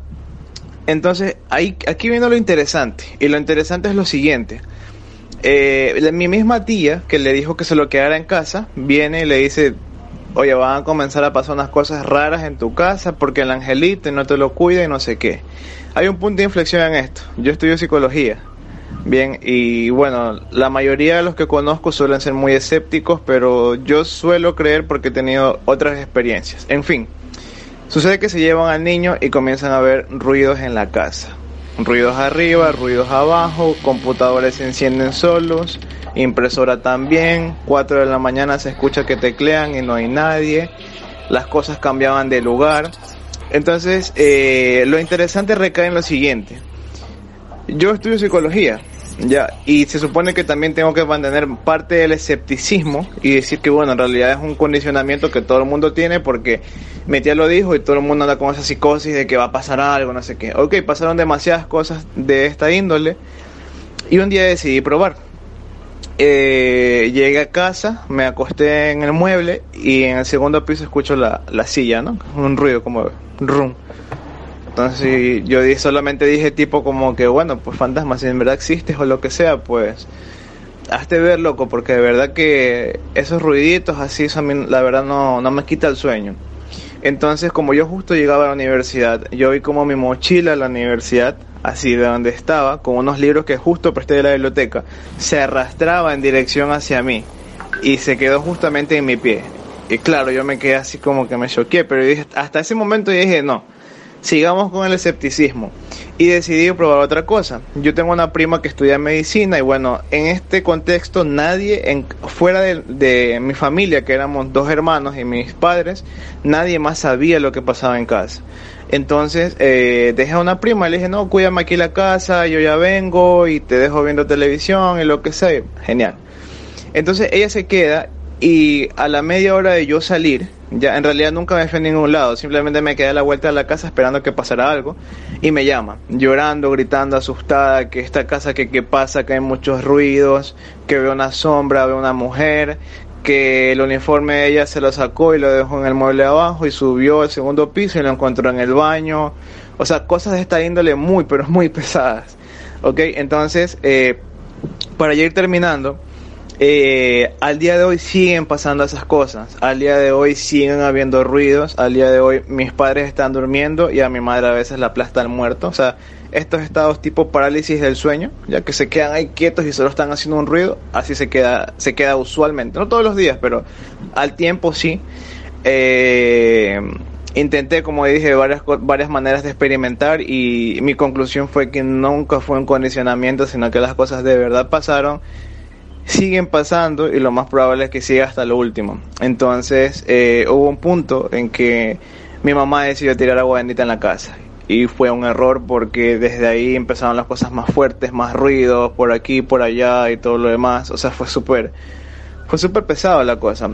Entonces, ahí, aquí viene lo interesante. Y lo interesante es lo siguiente. Eh, mi misma tía, que le dijo que se lo quedara en casa, viene y le dice, oye, van a comenzar a pasar unas cosas raras en tu casa porque el angelito no te lo cuida y no sé qué. Hay un punto de inflexión en esto. Yo estudio psicología. Bien, y bueno, la mayoría de los que conozco suelen ser muy escépticos, pero yo suelo creer porque he tenido otras experiencias. En fin, sucede que se llevan al niño y comienzan a ver ruidos en la casa. Ruidos arriba, ruidos abajo, computadores se encienden solos, impresora también, 4 de la mañana se escucha que teclean y no hay nadie, las cosas cambiaban de lugar. Entonces, eh, lo interesante recae en lo siguiente. Yo estudio psicología, ya, y se supone que también tengo que mantener parte del escepticismo y decir que, bueno, en realidad es un condicionamiento que todo el mundo tiene porque mi tía lo dijo y todo el mundo anda con esa psicosis de que va a pasar algo, no sé qué. Ok, pasaron demasiadas cosas de esta índole y un día decidí probar. Eh, llegué a casa, me acosté en el mueble y en el segundo piso escucho la, la silla, ¿no? Un ruido como rum. Entonces yo solamente dije tipo como que, bueno, pues fantasma, si en verdad existes o lo que sea, pues hazte ver loco, porque de verdad que esos ruiditos así, eso a mí, la verdad no, no me quita el sueño. Entonces como yo justo llegaba a la universidad, yo vi como mi mochila a la universidad así de donde estaba, con unos libros que justo presté de la biblioteca, se arrastraba en dirección hacia mí y se quedó justamente en mi pie. Y claro, yo me quedé así como que me choqué, pero hasta ese momento dije, no, sigamos con el escepticismo. Y decidí probar otra cosa. Yo tengo una prima que estudia medicina y bueno, en este contexto nadie, en, fuera de, mi familia, que éramos dos hermanos y mis padres, nadie más sabía lo que pasaba en casa. Entonces eh, dejé a una prima le dije, no, cuídame aquí la casa, yo ya vengo y te dejo viendo televisión y lo que sea. Genial. Entonces ella se queda y a la media hora de yo salir, ya en realidad nunca me fui a ningún lado, simplemente me quedé a la vuelta de la casa esperando que pasara algo y me llama, llorando, gritando, asustada, que esta casa que qué pasa, que hay muchos ruidos, que veo una sombra, veo una mujer, que el uniforme de ella se lo sacó y lo dejó en el mueble abajo y subió al segundo piso y lo encontró en el baño. O sea, cosas de esta índole muy, pero muy pesadas. Ok, entonces, eh, para ir terminando, eh, al día de hoy siguen pasando esas cosas. Al día de hoy siguen habiendo ruidos. Al día de hoy mis padres están durmiendo y a mi madre a veces la aplasta el muerto. O sea, estos estados tipo parálisis del sueño, ya que se quedan ahí quietos y solo están haciendo un ruido, así se queda, se queda usualmente, no todos los días, pero al tiempo sí. Eh, intenté, como dije, varias, varias maneras de experimentar y mi conclusión fue que nunca fue un condicionamiento, sino que las cosas de verdad pasaron, siguen pasando y lo más probable es que siga hasta lo último. Entonces eh, hubo un punto en que mi mamá decidió tirar agua bendita en la casa y fue un error porque desde ahí empezaron las cosas más fuertes, más ruidos por aquí, por allá y todo lo demás, o sea, fue súper fue súper pesado la cosa.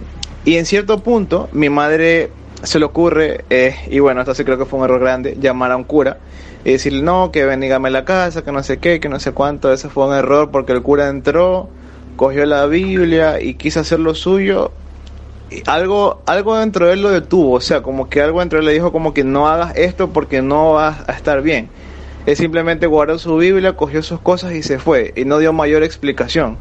Y en cierto punto mi madre se le ocurre, eh, y bueno, esto sí creo que fue un error grande, llamar a un cura y decirle, no, que bendigame la casa, que no sé qué, que no sé cuánto, eso fue un error porque el cura entró, cogió la Biblia y quiso hacer lo suyo algo, algo dentro de él lo detuvo, o sea, como que algo dentro de él le dijo como que no hagas esto porque no vas a estar bien. Él simplemente guardó su Biblia, cogió sus cosas y se fue, y no dio mayor explicación.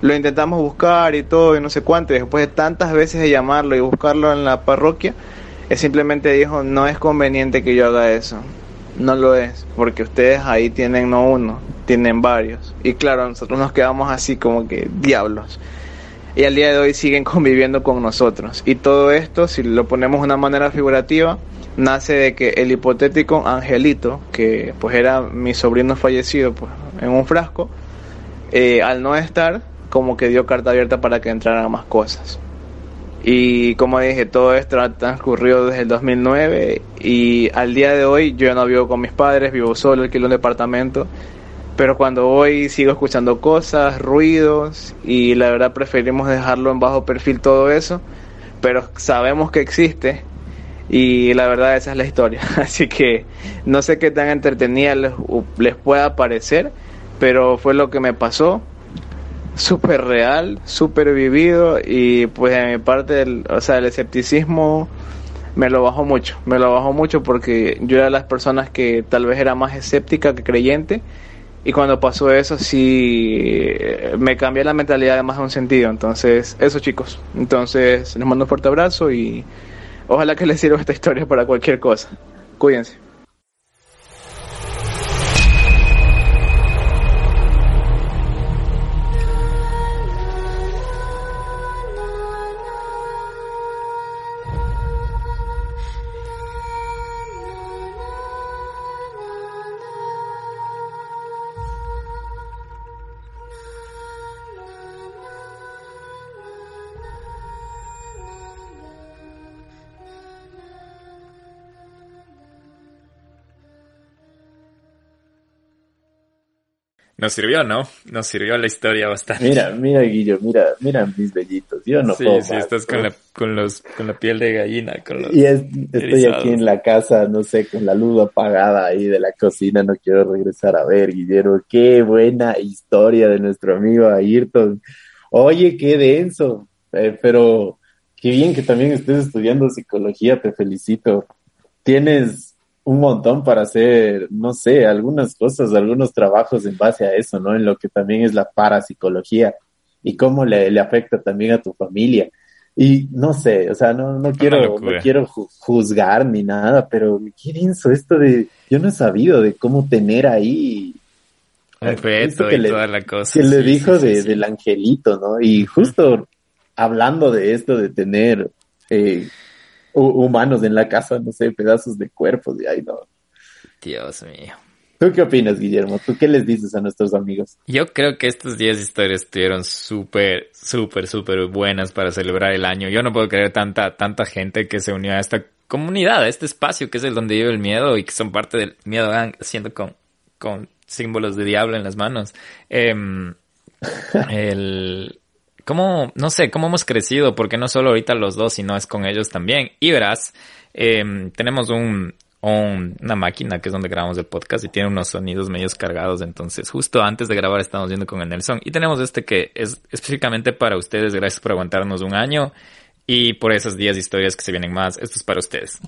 Lo intentamos buscar y todo, y no sé cuánto, y después de tantas veces de llamarlo y buscarlo en la parroquia, él simplemente dijo, no es conveniente que yo haga eso. No lo es, porque ustedes ahí tienen no uno, tienen varios. Y claro, nosotros nos quedamos así como que diablos. Y al día de hoy siguen conviviendo con nosotros. Y todo esto, si lo ponemos de una manera figurativa, nace de que el hipotético angelito, que pues era mi sobrino fallecido pues, en un frasco, eh, al no estar, como que dio carta abierta para que entraran más cosas. Y como dije, todo esto ha transcurrido desde el 2009 y al día de hoy yo no vivo con mis padres, vivo solo, alquilo un departamento. Pero cuando voy sigo escuchando cosas, ruidos y la verdad preferimos dejarlo en bajo perfil todo eso. Pero sabemos que existe y la verdad esa es la historia. Así que no sé qué tan entretenida les, les pueda parecer, pero fue lo que me pasó súper real, súper vivido y pues de mi parte, el, o sea, el escepticismo me lo bajó mucho, me lo bajó mucho porque yo era de las personas que tal vez era más escéptica que creyente y cuando pasó eso sí me cambié la mentalidad de más de un sentido, entonces eso chicos, entonces les mando un fuerte abrazo y ojalá que les sirva esta historia para cualquier cosa, cuídense. Nos sirvió, ¿no? Nos sirvió la historia bastante. Mira, mira, Guillo, mira, mira mis bellitos. Yo no sí, puedo sí, más, estás con la, con los, con la piel de gallina, con los Y es- estoy aquí en la casa, no sé, con la luz apagada ahí de la cocina, no quiero regresar a ver, Guillermo. Qué buena historia de nuestro amigo Ayrton. Oye, qué denso, Eh, pero qué bien que también estés estudiando psicología, te felicito. Tienes un montón para hacer, no sé, algunas cosas, algunos trabajos en base a eso, ¿no? En lo que también es la parapsicología y cómo le, le afecta también a tu familia. Y no sé, o sea, no, no quiero, no quiero ju- juzgar ni nada, pero qué denso esto de, yo no he sabido de cómo tener ahí feto que y le- toda la cosa. que le dijo sí, de, sí. del angelito, ¿no? Y justo hablando de esto de tener eh, humanos en la casa, no sé, pedazos de cuerpos, y ay, no. Dios mío. ¿Tú qué opinas, Guillermo? ¿Tú qué les dices a nuestros amigos? Yo creo que estas 10 historias estuvieron súper, súper, súper buenas para celebrar el año. Yo no puedo creer tanta, tanta gente que se unió a esta comunidad, a este espacio que es el donde vive el miedo y que son parte del miedo, hagan- haciendo con, con símbolos de diablo en las manos. Em, el, cómo, no sé, cómo hemos crecido, porque no solo ahorita los dos, sino es con ellos también. Y verás, em, tenemos un, un- una máquina que es donde grabamos el podcast y tiene unos sonidos medios cargados. Entonces, justo antes de grabar estamos viendo con el Nelson y tenemos este que es específicamente para ustedes. Gracias por aguantarnos un año y por esas 10 historias que se vienen más. Esto es para ustedes.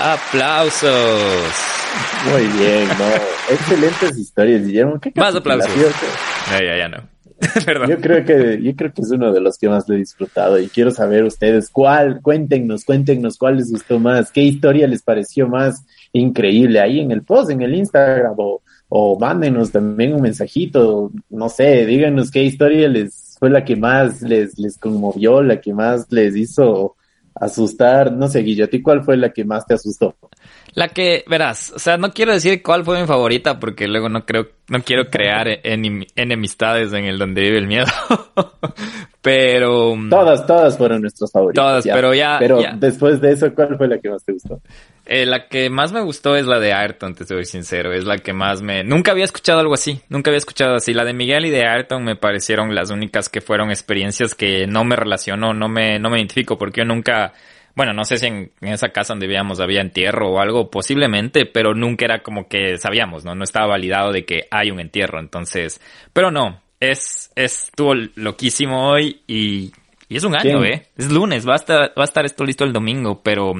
Aplausos. Muy bien, ¿no? Excelentes historias, Guillermo. ¿Qué Más aplausos. ya, ya no. Perdón. Yo creo que, yo creo que es uno de los que más le he disfrutado y quiero saber ustedes cuál, cuéntenos, cuéntenos cuál les gustó más, qué historia les pareció más increíble ahí en el post, en el Instagram o, o mándenos también un mensajito, no sé, díganos qué historia les fue la que más les, les conmovió, la que más les hizo asustar, no sé, Guillo, ¿a ti cuál fue la que más te asustó? La que, verás, o sea, no quiero decir cuál fue mi favorita porque luego no creo, no quiero crear enemistades en el donde vive el miedo. pero mm, Todas, todas fueron nuestros favoritos. Todas, pero ya- Pero ya. después de eso, ¿cuál fue la que más te gustó? eh, la que más me gustó es la de Ayrton, te soy sincero, es la que más me, nunca había escuchado algo así, nunca había escuchado así. La de Miguel y de Ayrton me parecieron las únicas que fueron experiencias que no me relaciono, no me, no me identifico porque yo nunca, bueno, no sé si en, en esa casa donde vivíamos había entierro o algo, posiblemente, pero nunca era como que sabíamos, ¿no? No estaba validado de que hay un entierro, entonces, pero no, es, es, estuvo loquísimo hoy y, y es un año, ¿Quién? ¿eh? Es lunes, va a estar, va a estar esto listo el domingo, pero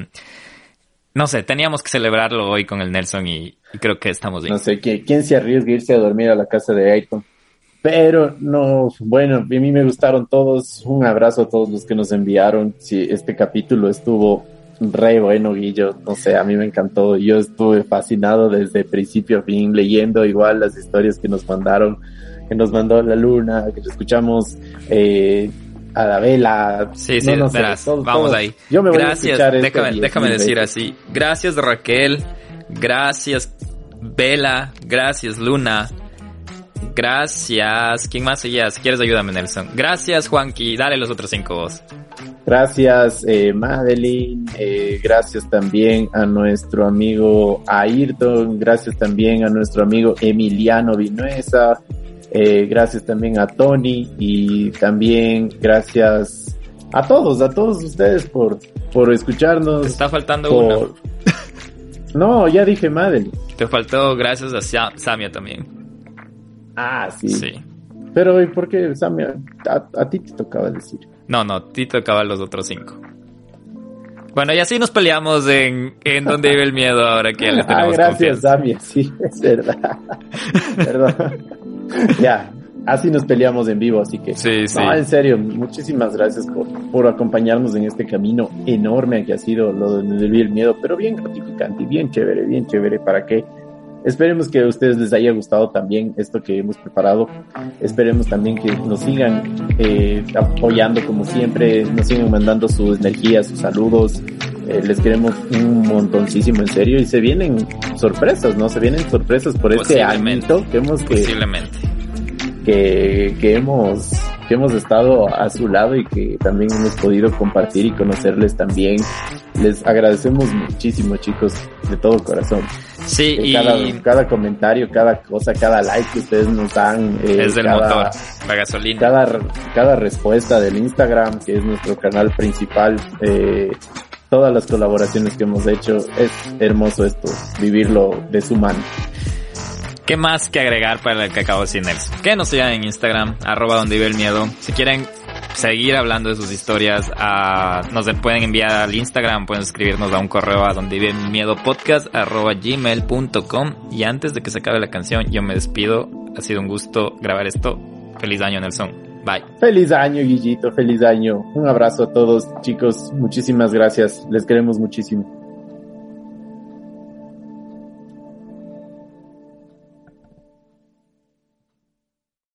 no sé, teníamos que celebrarlo hoy con el Nelson y, y creo que estamos bien. No sé, ¿quién, quién se arriesga a irse a dormir a la casa de Ayton? Pero no, bueno, a mí me gustaron todos. Un abrazo a todos los que nos enviaron. Sí, este capítulo estuvo re bueno, Guillo. No sé, a mí me encantó. Yo estuve fascinado desde principio a fin, leyendo igual las historias que nos mandaron, que nos mandó la luna, que escuchamos eh, a la vela. Sí, sí, No, no sé, verás, todo- vamos ahí. Yo me voy a déjame, diez déjame decir así. Gracias Raquel, gracias Vela, gracias Luna, gracias. ¿Quién más seguía? Si quieres ayúdame Nelson. Gracias Juanqui, dale los otros cinco vos. Gracias, eh, Madeline. eh, gracias también a nuestro amigo Ayrton. Gracias también a nuestro amigo Emiliano Vinuesa. Eh, gracias también a Tony. Y también gracias a todos, a todos ustedes por, por escucharnos. Te está faltando por- uno. No, ya dije Madeline. Te faltó gracias a Sa- Samia también. Ah, sí. Sí. Pero ¿y por qué, Samia? A, a ti te tocaba decir. No, no, Tito acaba los otros cinco. Bueno, y así nos peleamos en, en donde vive el miedo ahora que ya les Ah, tenemos gracias, confianza. Samia. Sí, es verdad. Perdón. ya, así nos peleamos en vivo, así que. Sí, sí. No, en serio, muchísimas gracias por, por acompañarnos en este camino enorme que ha sido lo de Vivir el Miedo, pero bien gratificante y bien chévere, bien chévere. ¿Para qué? Esperemos que a ustedes les haya gustado también esto que hemos preparado. Esperemos también que nos sigan eh, apoyando como siempre, nos sigan mandando sus energías, sus saludos. Eh, les queremos un montoncísimo en serio y se vienen sorpresas, ¿no? Se vienen sorpresas por este añito que hemos que, Posiblemente. que, que hemos que hemos estado a su lado y que también hemos podido compartir y conocerles también. Les agradecemos muchísimo, chicos, de todo corazón. Sí, Que y cada, cada comentario, cada cosa, cada like que ustedes nos dan, eh, es del cada, motor, la gasolina. cada, cada respuesta del Instagram, que es nuestro canal principal, eh, todas las colaboraciones que hemos hecho, es hermoso esto, vivirlo de su mano. ¿Qué más que agregar para el que acabo sin Nelson? Que nos sigan en Instagram, arroba donde vive el miedo. Si quieren seguir hablando de sus historias, ah, nos pueden enviar al Instagram, pueden escribirnos a un correo a donde vive el miedo podcast, arroba gmail.com. Y antes de que se acabe la canción, yo me despido. Ha sido un gusto grabar esto. Feliz año, Nelson. Bye. Feliz año, Guillito, feliz año. Un abrazo a todos, chicos. Muchísimas gracias. Les queremos muchísimo.